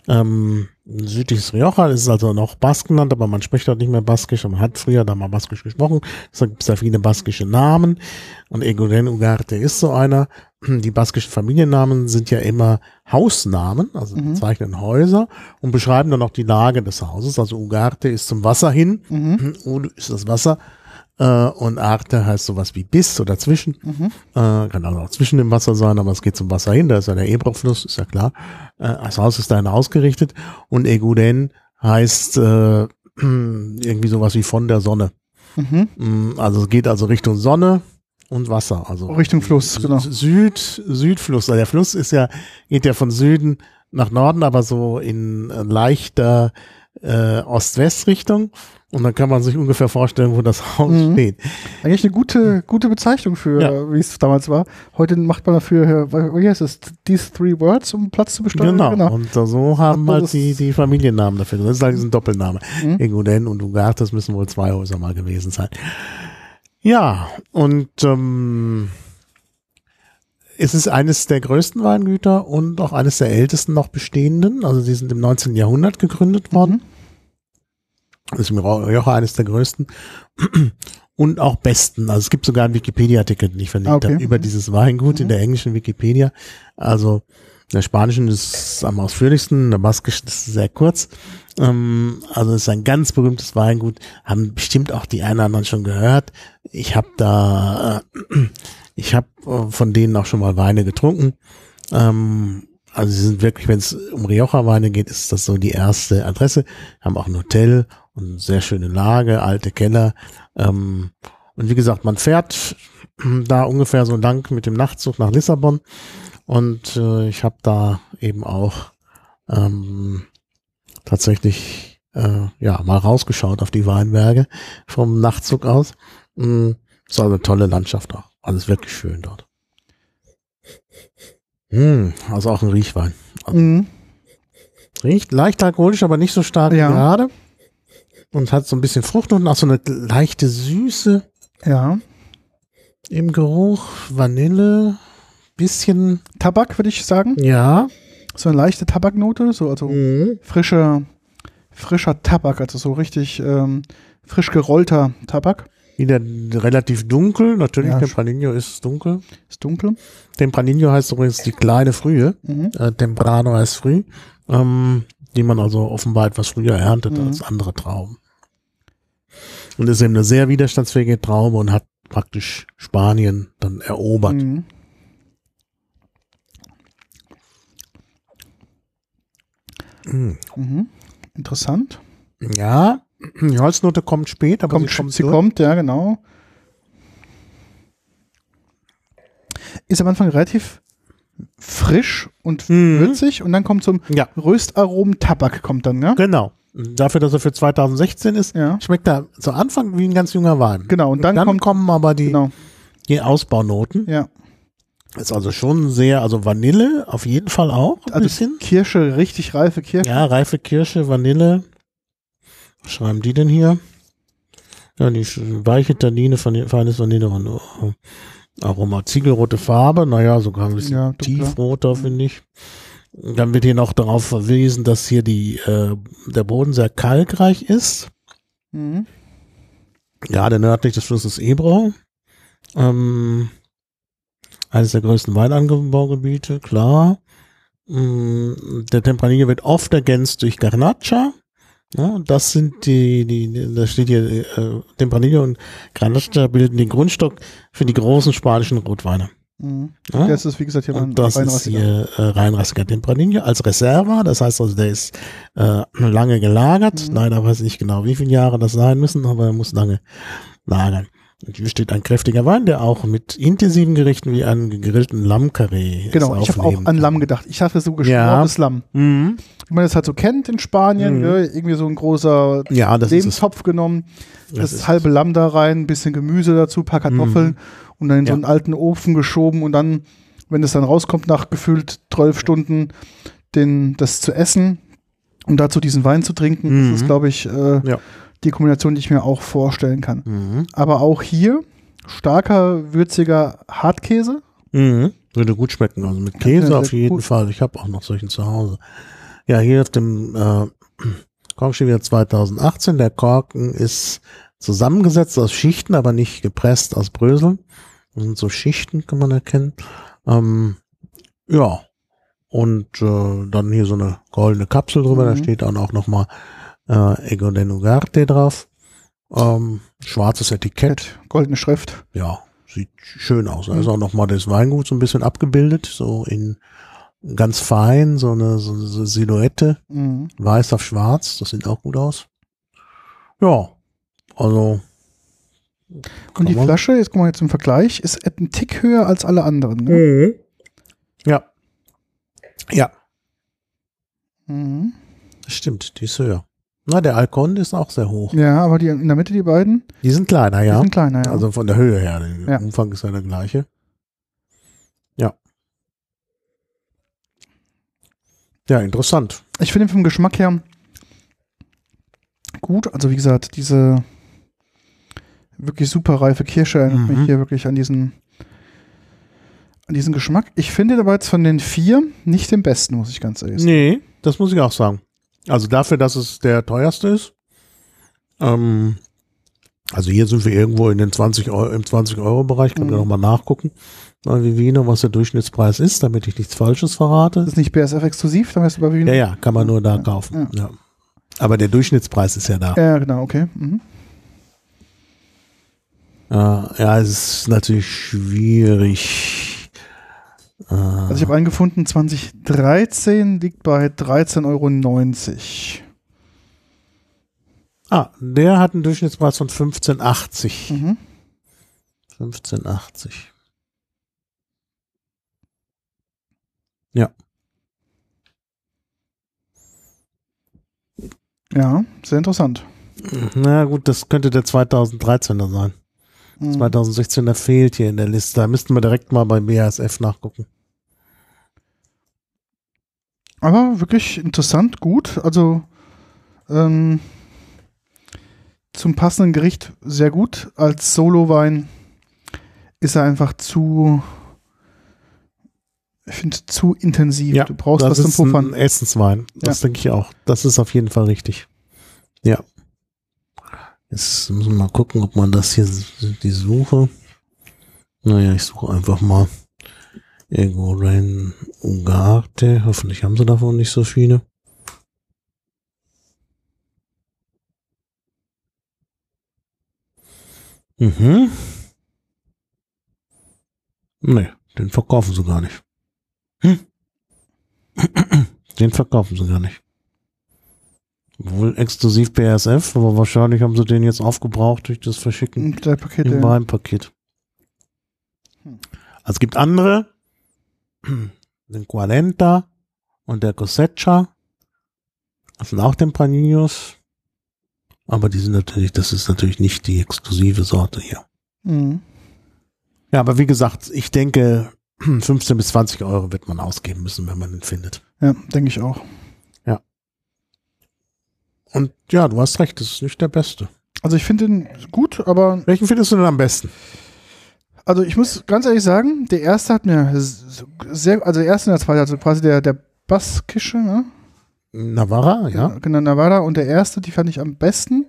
Ähm, südliches Rioja ist also noch Bask genannt, aber man spricht dort nicht mehr Baskisch, man hat früher da mal Baskisch gesprochen, deshalb gibt es da viele baskische Namen und Egoden Ugarte ist so einer. Die baskischen Familiennamen sind ja immer Hausnamen, also Mhm. bezeichnen Häuser und beschreiben dann auch die Lage des Hauses. Also Ugarte ist zum Wasser hin, Mhm. Udu ist das Wasser äh, und Arte heißt sowas wie bis oder zwischen. Mhm. Äh, kann auch zwischen dem Wasser sein, aber es geht zum Wasser hin, da ist ja der Ebro-Fluss, ist ja klar. Äh, das Haus ist dahin ausgerichtet und Eguden heißt äh, [CLEARS THROAT] irgendwie sowas wie von der Sonne. Mhm. Mm, Also es geht also Richtung Sonne und Wasser. Also Richtung Fluss, genau. Süd, Südfluss. Also der Fluss ist ja, geht ja von Süden nach Norden, aber so in leichter äh, Ost-West-Richtung. Und dann kann man sich ungefähr vorstellen, wo das [LAUGHS] Haus Mhm. steht. Eigentlich eine gute, gute Bezeichnung für, Ja. wie es damals war. Heute macht man dafür, äh, wie heißt es, these three words, um Platz zu besteuern. Genau. Und äh, so haben halt das- die, die Familiennamen dafür. Das ist halt ein Doppelname. Mhm. Eguden und Ugartes müssen wohl zwei Häuser mal gewesen sein. Ja, und ähm, es ist eines der größten Weingüter und auch eines der ältesten noch bestehenden. Also sie sind im 19. Jahrhundert gegründet worden. Mhm. Das ist im Rioja eines der größten. [CLEARS THROAT] und auch besten. Also es gibt sogar einen Wikipedia-Artikel, den ich verlinkt Okay. habe, über dieses Weingut in der englischen Wikipedia. Also der spanischen ist am ausführlichsten, der baskischen ist sehr kurz. Ähm, also es ist ein ganz berühmtes Weingut, haben bestimmt auch die einen oder anderen schon gehört. Ich habe da, äh, [CLEARS THROAT] ich habe äh, von denen auch schon mal Weine getrunken. Ähm, also sie sind wirklich, wenn es um Rioja-Weine geht, ist das so die erste Adresse. Haben auch ein Hotel und sehr schöne Lage, alte Keller. Ähm, und wie gesagt, man fährt [CLEARS THROAT] da ungefähr so lang mit dem Nachtzug nach Lissabon. Und äh, ich habe da eben auch ähm, tatsächlich äh, ja mal rausgeschaut auf die Weinberge vom Nachtzug aus. Mm, ist also eine tolle Landschaft auch. Alles wirklich schön dort. Mm, also auch ein Riechwein. Mhm. Riecht leicht alkoholisch, aber nicht so stark Ja. gerade. Und hat so ein bisschen Frucht und auch so eine leichte Süße Ja. im Geruch. Vanille, bisschen, Tabak, würde ich sagen. ja. So eine leichte Tabaknote, so also Mhm. frischer, frischer Tabak, also so richtig ähm, frisch gerollter Tabak. Wieder relativ dunkel. Natürlich, Ja, Tempranillo ist dunkel. Ist dunkel. Tempranillo heißt übrigens die kleine Frühe. Mhm. Äh, Temprano heißt früh. Ähm, die man also offenbar etwas früher erntet Mhm. als andere Trauben. Und ist eben eine sehr widerstandsfähige Traube und hat praktisch Spanien dann erobert. Mhm. Mhm. Mhm. Interessant. Ja, die Holznote kommt spät, aber Kommt, sie kommt sie durch. kommt, ja, genau. Ist am Anfang relativ frisch und Mhm. würzig und dann kommt zum Ja, Röstaromen Tabak kommt dann, ja? genau. Dafür, dass er für 2016 ist, Ja. schmeckt er zu Anfang wie ein ganz junger Wein. Genau, und dann, Dann kommt, kommen aber die, genau, die Ausbaunoten. ja. Ist also schon sehr, also Vanille auf jeden Fall auch ein Also bisschen. Kirsche, richtig reife Kirsche. Ja, reife Kirsche, Vanille. Was schreiben die denn hier? Ja, die weiche Tannine, feines Vanille und äh, Aroma. Ziegelrote Farbe, naja, sogar ein bisschen Ja, tiefroter, finde ich. Dann wird hier noch darauf verwiesen, dass hier die, äh, der Boden sehr kalkreich ist. Mhm. Gerade nördlich des Flusses Ebro. Ähm, eines der größten Weinanbaugebiete, klar. Mm, Der Tempranillo wird oft ergänzt durch Garnacha. Ja, das sind die, die, da steht hier, äh, Tempranillo und Garnacha bilden den Grundstock für die großen spanischen Rotweine. Mhm. Ja? Das ist, wie gesagt, hier Und das ist hier äh, reinrassiger Tempranillo als Reserva. Das heißt also, der ist äh, lange gelagert. Mhm. Leider weiß ich nicht genau, wie viele Jahre das sein müssen, aber er muss lange lagern. Hier steht ein kräftiger Wein, der auch mit intensiven Gerichten wie einen gegrillten Lammkarree Genau, es ich habe auch an. Lamm gedacht. Ich dachte so Ja. geschmortes Lamm. Mhm. Wie man das halt so kennt in Spanien, Mhm. ne? irgendwie so ein großer Ja, ist. Lebenstopf genommen, das, Das ist halbe Lamm da rein, ein bisschen Gemüse dazu, paar Kartoffeln und dann in so Ja. einen alten Ofen geschoben und dann, wenn es dann rauskommt, nach gefühlt 12 Stunden, den, das zu essen und dazu diesen Wein zu trinken, Mhm. das ist, glaube ich, äh, Ja. Die Kombination, die ich mir auch vorstellen kann. Mhm. Aber auch hier starker, würziger Hartkäse. Mhm. Würde gut schmecken. Also mit Käse auf jeden gut. Fall. Ich habe auch noch solchen zu Hause. Ja, hier auf dem äh, [CLEARS THROAT] Kork steht wieder 2018. Der Korken ist zusammengesetzt aus Schichten, aber nicht gepresst aus Bröseln. Das sind so Schichten, kann man erkennen. Ähm, ja. Und äh, dann hier so eine goldene Kapsel drüber. Da Mhm. steht dann auch nochmal äh, Ego de Nugarte drauf. Ähm, schwarzes Etikett. Goldene Schrift. Ja, sieht schön aus. Da ist auch nochmal das Weingut so ein bisschen abgebildet, so in ganz fein, so eine, so eine Silhouette, Mhm. weiß auf schwarz, das sieht auch gut aus. Ja, also. Und die man- Flasche, jetzt gucken wir jetzt im Vergleich, ist ein Tick höher als alle anderen. Ne? Mhm. Ja. Ja, Mhm. das stimmt, die ist höher. Na, der Alcon ist auch sehr hoch. Ja, aber die in der Mitte, die beiden, Die sind kleiner, die ja. sind kleiner. Ja. Also von der Höhe her, der Ja. Umfang ist ja der gleiche. Ja. Ja, interessant. ich finde vom Geschmack her gut. Also wie gesagt, diese wirklich super reife Kirsche erinnert Mhm. mich hier wirklich an diesen an diesen Geschmack. Ich finde aber jetzt von den vier nicht den besten, muss ich ganz ehrlich sagen. Nee, das muss ich auch sagen. Also dafür, dass es der teuerste ist, ähm, Also hier sind wir irgendwo in den 20 Euro, im 20-Euro-Bereich, kann Mhm. man nochmal nachgucken, bei Vivino, was der Durchschnittspreis ist, damit ich nichts Falsches verrate. Das ist nicht BSF exklusiv, da heißt es bei Vivino. Ja, ja, kann man nur da kaufen. Ja. Aber der Durchschnittspreis ist ja da. Ja, genau, okay. Mhm. Ja, ja, es ist natürlich schwierig. Also ich habe einen gefunden, 2013 liegt bei 13,90 Euro. ah, der hat einen Durchschnittspreis von 15,80. Mhm. 15,80. Ja, sehr interessant. Na gut, das könnte der 2013er sein. Mhm. 2016er fehlt hier in der Liste. Da müssten wir direkt mal bei BASF nachgucken. Aber wirklich interessant, gut. Also ähm, zum passenden Gericht sehr gut. Als Solo-Wein ist er einfach zu, ich finde, zu intensiv. Ja, du brauchst das was zum ist ein Puffern. Essenswein. Das denke ich auch. Das ist auf jeden Fall richtig. Ja. Jetzt müssen wir mal gucken, ob man das hier, die Suche. Naja, ich suche einfach mal irgendwo rein Ugarte. Hoffentlich haben sie davon nicht so viele. Mhm. Nee, den verkaufen sie gar nicht. Hm? Den verkaufen sie gar nicht. Wohl exklusiv BASF, aber wahrscheinlich haben sie den jetzt aufgebraucht durch das Verschicken Der Paket, im. Weinpaket. Hm. Also es gibt andere, [CLEARS THROAT] den Quarenta und der Cosecha. Das sind auch Tempranillos. Aber die sind natürlich, das ist natürlich nicht die exklusive Sorte hier. Mhm. Ja, aber wie gesagt, ich denke, [CLEARS THROAT] 15 bis 20 Euro wird man ausgeben müssen, wenn man ihn findet. Ja, denke ich auch. Und ja, du hast recht, das ist nicht der beste. Also ich finde ihn gut, aber Welchen findest du denn am besten? Also ich muss ganz ehrlich sagen, der erste hat mir sehr, also der erste und der zweite, also quasi der, der Baskische, ne? Navarra, ja? Genau, Navarra und der erste, die fand ich am besten.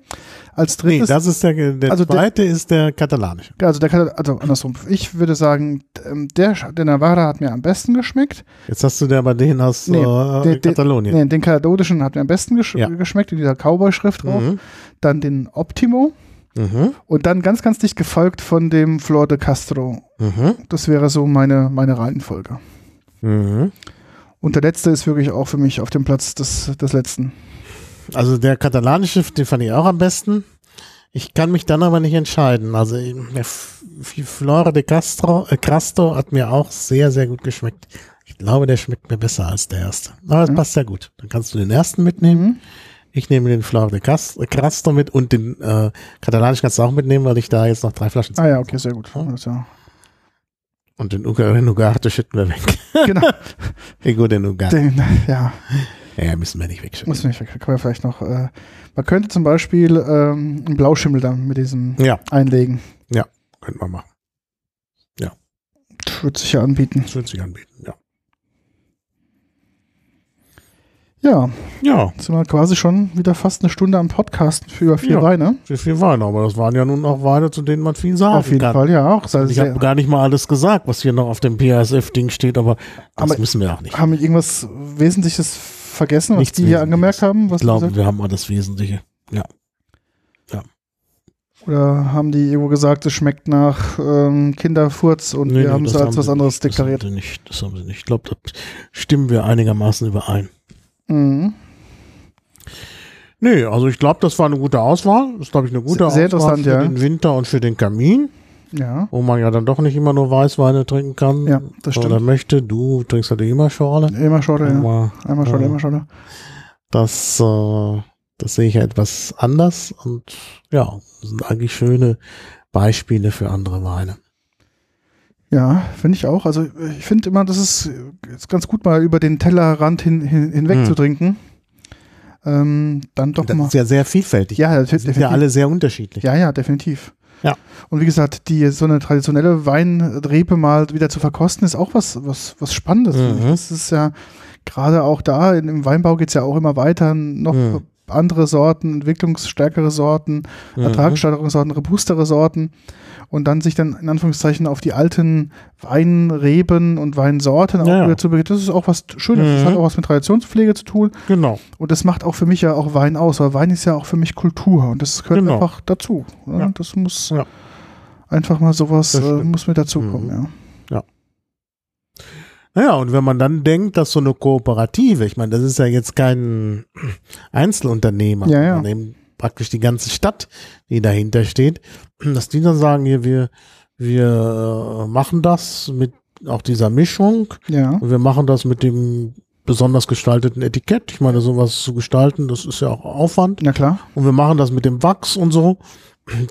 Als Nee, drittes, das ist der, der Also der- zweite ist der katalanische. also der also andersrum. Ich würde sagen, ähm, der, der Navarra hat mir am besten geschmeckt. Jetzt hast du der bei denen aus Nee, äh, der- der- Katalonien. Nee, den katalonischen hat mir am besten gesch Ja. geschmeckt, mit dieser Cowboy-Schrift drauf. Mhm. Dann den Optimo Mhm. und dann ganz, ganz dicht gefolgt von dem Flor de Castro. Mhm. Das wäre so meine, meine Reihenfolge. Mhm. Und der letzte ist wirklich auch für mich auf dem Platz des, des letzten. Also der katalanische, den fand ich auch am besten. Ich kann mich dann aber nicht entscheiden. Also Flora de Castro, äh, Crasto hat mir auch sehr, sehr gut geschmeckt. Ich glaube, der schmeckt mir besser als der erste. Aber das Mhm. passt ja gut. Dann kannst du den ersten mitnehmen. Ich nehme den Flora de Cas- Crasto mit und den äh, katalanisch kannst du auch mitnehmen, weil ich da jetzt noch drei Flaschen Ah ja, okay, sehr gut. Das ja, Und den Uga- den Ugarte schütten wir weg. [LAUGHS] genau. [LAUGHS] Ego den Ugarte. Den, ja, Ja, müssen wir nicht wegschütten. muss man nicht weg. Kann man vielleicht noch. Äh, man könnte zum Beispiel ähm, einen Blauschimmel dann mit diesem Ja, einlegen. könnte man machen. Würde sich ja anbieten. Das würde sich anbieten, ja. Ja, Ja, jetzt sind wir quasi schon wieder fast eine Stunde am Podcasten für über vier Ja. Weine. für viel Wein, aber das waren ja nun auch Weine, zu denen man viel sagen Auf jeden kann. Fall, ja auch. Ich habe gar nicht mal alles gesagt, was hier noch auf dem PASF-Ding steht, aber das Aber- müssen wir auch nicht. haben wir irgendwas Wesentliches vergessen, was Nichts die hier angemerkt haben? Was Ich glaube, wir haben alles Wesentliche. Oder haben die irgendwo gesagt, es schmeckt nach ähm, Kinderfurz und Nee, wir nee, haben es als was anderes nicht. Das haben deklariert? sie nicht. Das haben sie nicht. Ich glaube, da stimmen wir einigermaßen überein. Mhm. Nee, also ich glaube, das war eine gute Auswahl. Das ist, glaube ich, eine gute Sehr Auswahl interessant, für ja. den Winter und für den Kamin, Ja, wo man ja dann doch nicht immer nur Weißweine trinken kann. ja, das Oder stimmt. möchte. Du trinkst halt immer Schorle. Immer Schorle, ja. Einmal Schorle, äh, immer Schorle. Das, äh, das sehe ich ja etwas anders und ja, das sind eigentlich schöne Beispiele für andere Weine. Ja, finde ich auch. Also ich finde immer, das ist, ist ganz gut, mal über den Tellerrand hin, hin, hinweg Mhm. zu trinken. Ähm, dann doch Das mal. ist ja sehr vielfältig. Ja, natürlich. sind ja alle sehr unterschiedlich. Ja, ja, definitiv. Ja. Und wie gesagt, die so eine traditionelle Weinrepe mal wieder zu verkosten, ist auch was, was, was Spannendes. Mhm. Das ist ja gerade auch da, im Weinbau geht es ja auch immer weiter, noch Mhm. Andere Sorten, entwicklungsstärkere Sorten, Mhm. ertragsstärkere Sorten, robustere Sorten und dann sich dann in Anführungszeichen auf die alten Weinreben und Weinsorten auch Ja, wieder zu begeben. Das ist auch was Schönes. Das Mhm. hat auch was mit Traditionspflege zu tun Genau. und das macht auch für mich ja auch Wein aus, weil Wein ist ja auch für mich Kultur und das gehört Genau. einfach dazu. Ne? Ja. Das muss Ja. einfach mal sowas Das äh, muss mit dazukommen. Mhm. Ja. Naja, und wenn man dann denkt, dass so eine Kooperative, ich meine, das ist ja jetzt kein [CLEARS THROAT] Einzelunternehmer, Ja, ja. sondern eben praktisch die ganze Stadt, die dahinter steht, [CLEARS THROAT] dass die dann sagen, hier, wir, wir äh, machen das mit auch dieser Mischung ja. und wir machen das mit dem besonders gestalteten Etikett. Ich meine, sowas zu gestalten, das ist ja auch Aufwand. Na klar. Und wir machen das mit dem Wachs und so.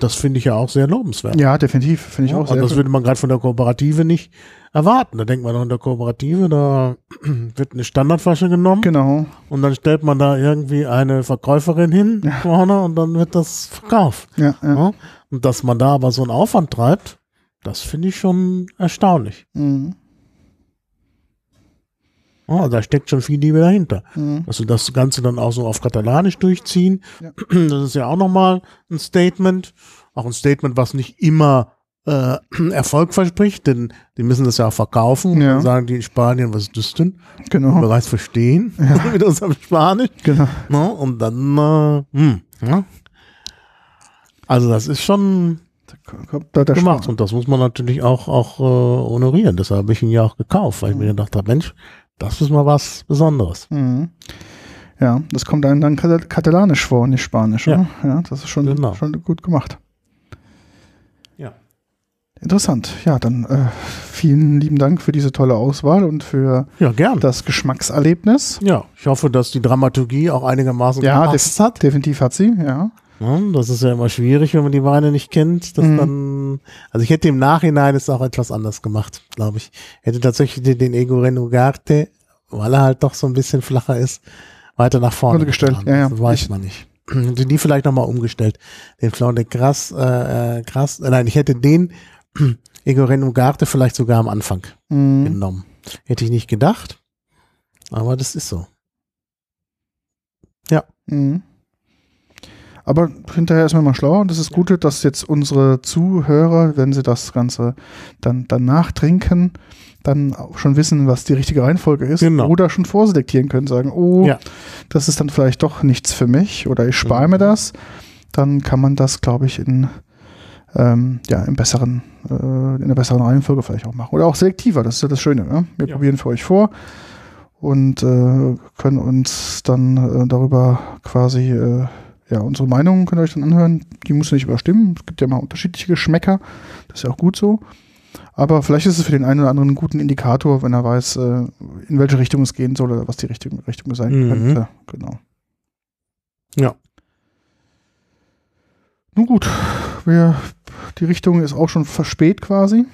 Das finde ich ja auch sehr lobenswert. Ja, definitiv. Finde ich Ja, auch und sehr das würde man gerade von der Kooperative nicht erwarten. Da denkt man doch in der Kooperative, da [CLEARS THROAT] wird eine Standardflasche genommen Genau. und dann stellt man da irgendwie eine Verkäuferin hin vorne und dann wird das verkauft. Ja, ja. Ja? Und dass man da aber so einen Aufwand treibt, das finde ich schon erstaunlich. Mhm. Ja, da steckt schon viel Liebe dahinter. Mhm. Sie das Ganze dann auch so auf Katalanisch durchziehen, Ja. [CLEARS THROAT] das ist ja auch nochmal ein Statement. Auch ein Statement, was nicht immer äh, [CLEARS THROAT] Erfolg verspricht, denn die müssen das ja auch verkaufen. Und Ja. dann sagen die in Spanien, was ist das denn? Genau. Bereits verstehen mit [LAUGHS] unserem Spanisch. Genau. Ne? Und dann, äh, hm, ja. also das ist schon Da gemacht und das muss man natürlich auch, auch äh, honorieren. Deshalb habe ich ihn ja auch gekauft, weil ich mir gedacht habe, Mensch, das ist mal was Besonderes. Mhm. Ja, das kommt einem dann Katal- katalanisch vor, nicht spanisch. Ja. ja das ist schon, Genau. schon gut gemacht. Ja. Interessant. Ja, dann äh, vielen lieben Dank für diese tolle Auswahl und für Ja, gern. das Geschmackserlebnis. Ja, ich hoffe, dass die Dramaturgie auch einigermaßen Ja, gepasst hat. Definitiv hat sie, ja. Ja, das ist ja immer schwierig, wenn man die Weine nicht kennt. Dass Mhm. dann, also ich hätte im Nachhinein es auch etwas anders gemacht, glaube ich. Hätte tatsächlich den, den Egoren Ugarte, weil er halt doch so ein bisschen flacher ist, weiter nach vorne Umgestellt, getan. ja, ja. Das weiß Ich- man nicht. [CLEARS THROAT] Hätte die vielleicht nochmal umgestellt. Den Flaun de Gras, äh, äh, Gras, äh, nein, ich hätte den [CLEARS THROAT] Egoren Ugarte vielleicht sogar am Anfang Mhm. genommen. Hätte ich nicht gedacht, aber das ist so. Mhm. Aber hinterher ist man mal schlauer und das ist gut, dass jetzt unsere Zuhörer, wenn sie das Ganze dann danach trinken, dann auch schon wissen, was die richtige Reihenfolge ist Genau. oder schon vorselektieren können, sagen, oh, Ja. das ist dann vielleicht doch nichts für mich oder ich spare Mhm. mir das. Dann kann man das, glaube ich, in ähm, ja, im besseren, äh, in einer besseren Reihenfolge vielleicht auch machen. Oder auch selektiver, das ist ja das Schöne. Ne? Wir Ja. probieren für euch vor und äh, können uns dann äh, darüber quasi, äh, ja, unsere Meinungen könnt ihr euch dann anhören. Die muss nicht überstimmen. Es gibt ja mal unterschiedliche Geschmäcker. Das ist ja auch gut so. Aber vielleicht ist es für den einen oder anderen einen guten Indikator, wenn er weiß, äh, in welche Richtung es gehen soll oder was die Richtung, Richtung sein Mhm. könnte. Genau. Ja. Nun gut, wir, die Richtung ist auch schon verspät quasi.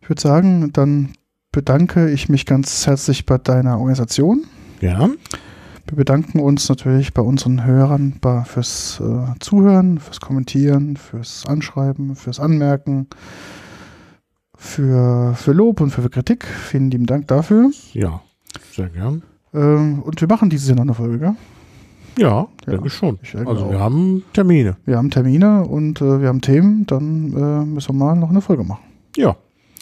Ich würde sagen, dann bedanke ich mich ganz herzlich bei deiner Organisation. Gern. Wir bedanken uns natürlich bei unseren Hörern bei, fürs äh, Zuhören, fürs Kommentieren, fürs Anschreiben, fürs Anmerken, für, für Lob und für Kritik. Vielen lieben Dank dafür. Ja, sehr gern. Ähm, und wir machen dieses Jahr noch eine Folge. gell? Ja, Ja, denke ich schon. ich also auch. wir haben Termine. Wir haben Termine und äh, wir haben Themen. Dann äh, müssen wir mal noch eine Folge machen. Ja,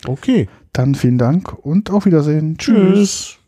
okay. Dann vielen Dank und auf Wiedersehen. Tschüss.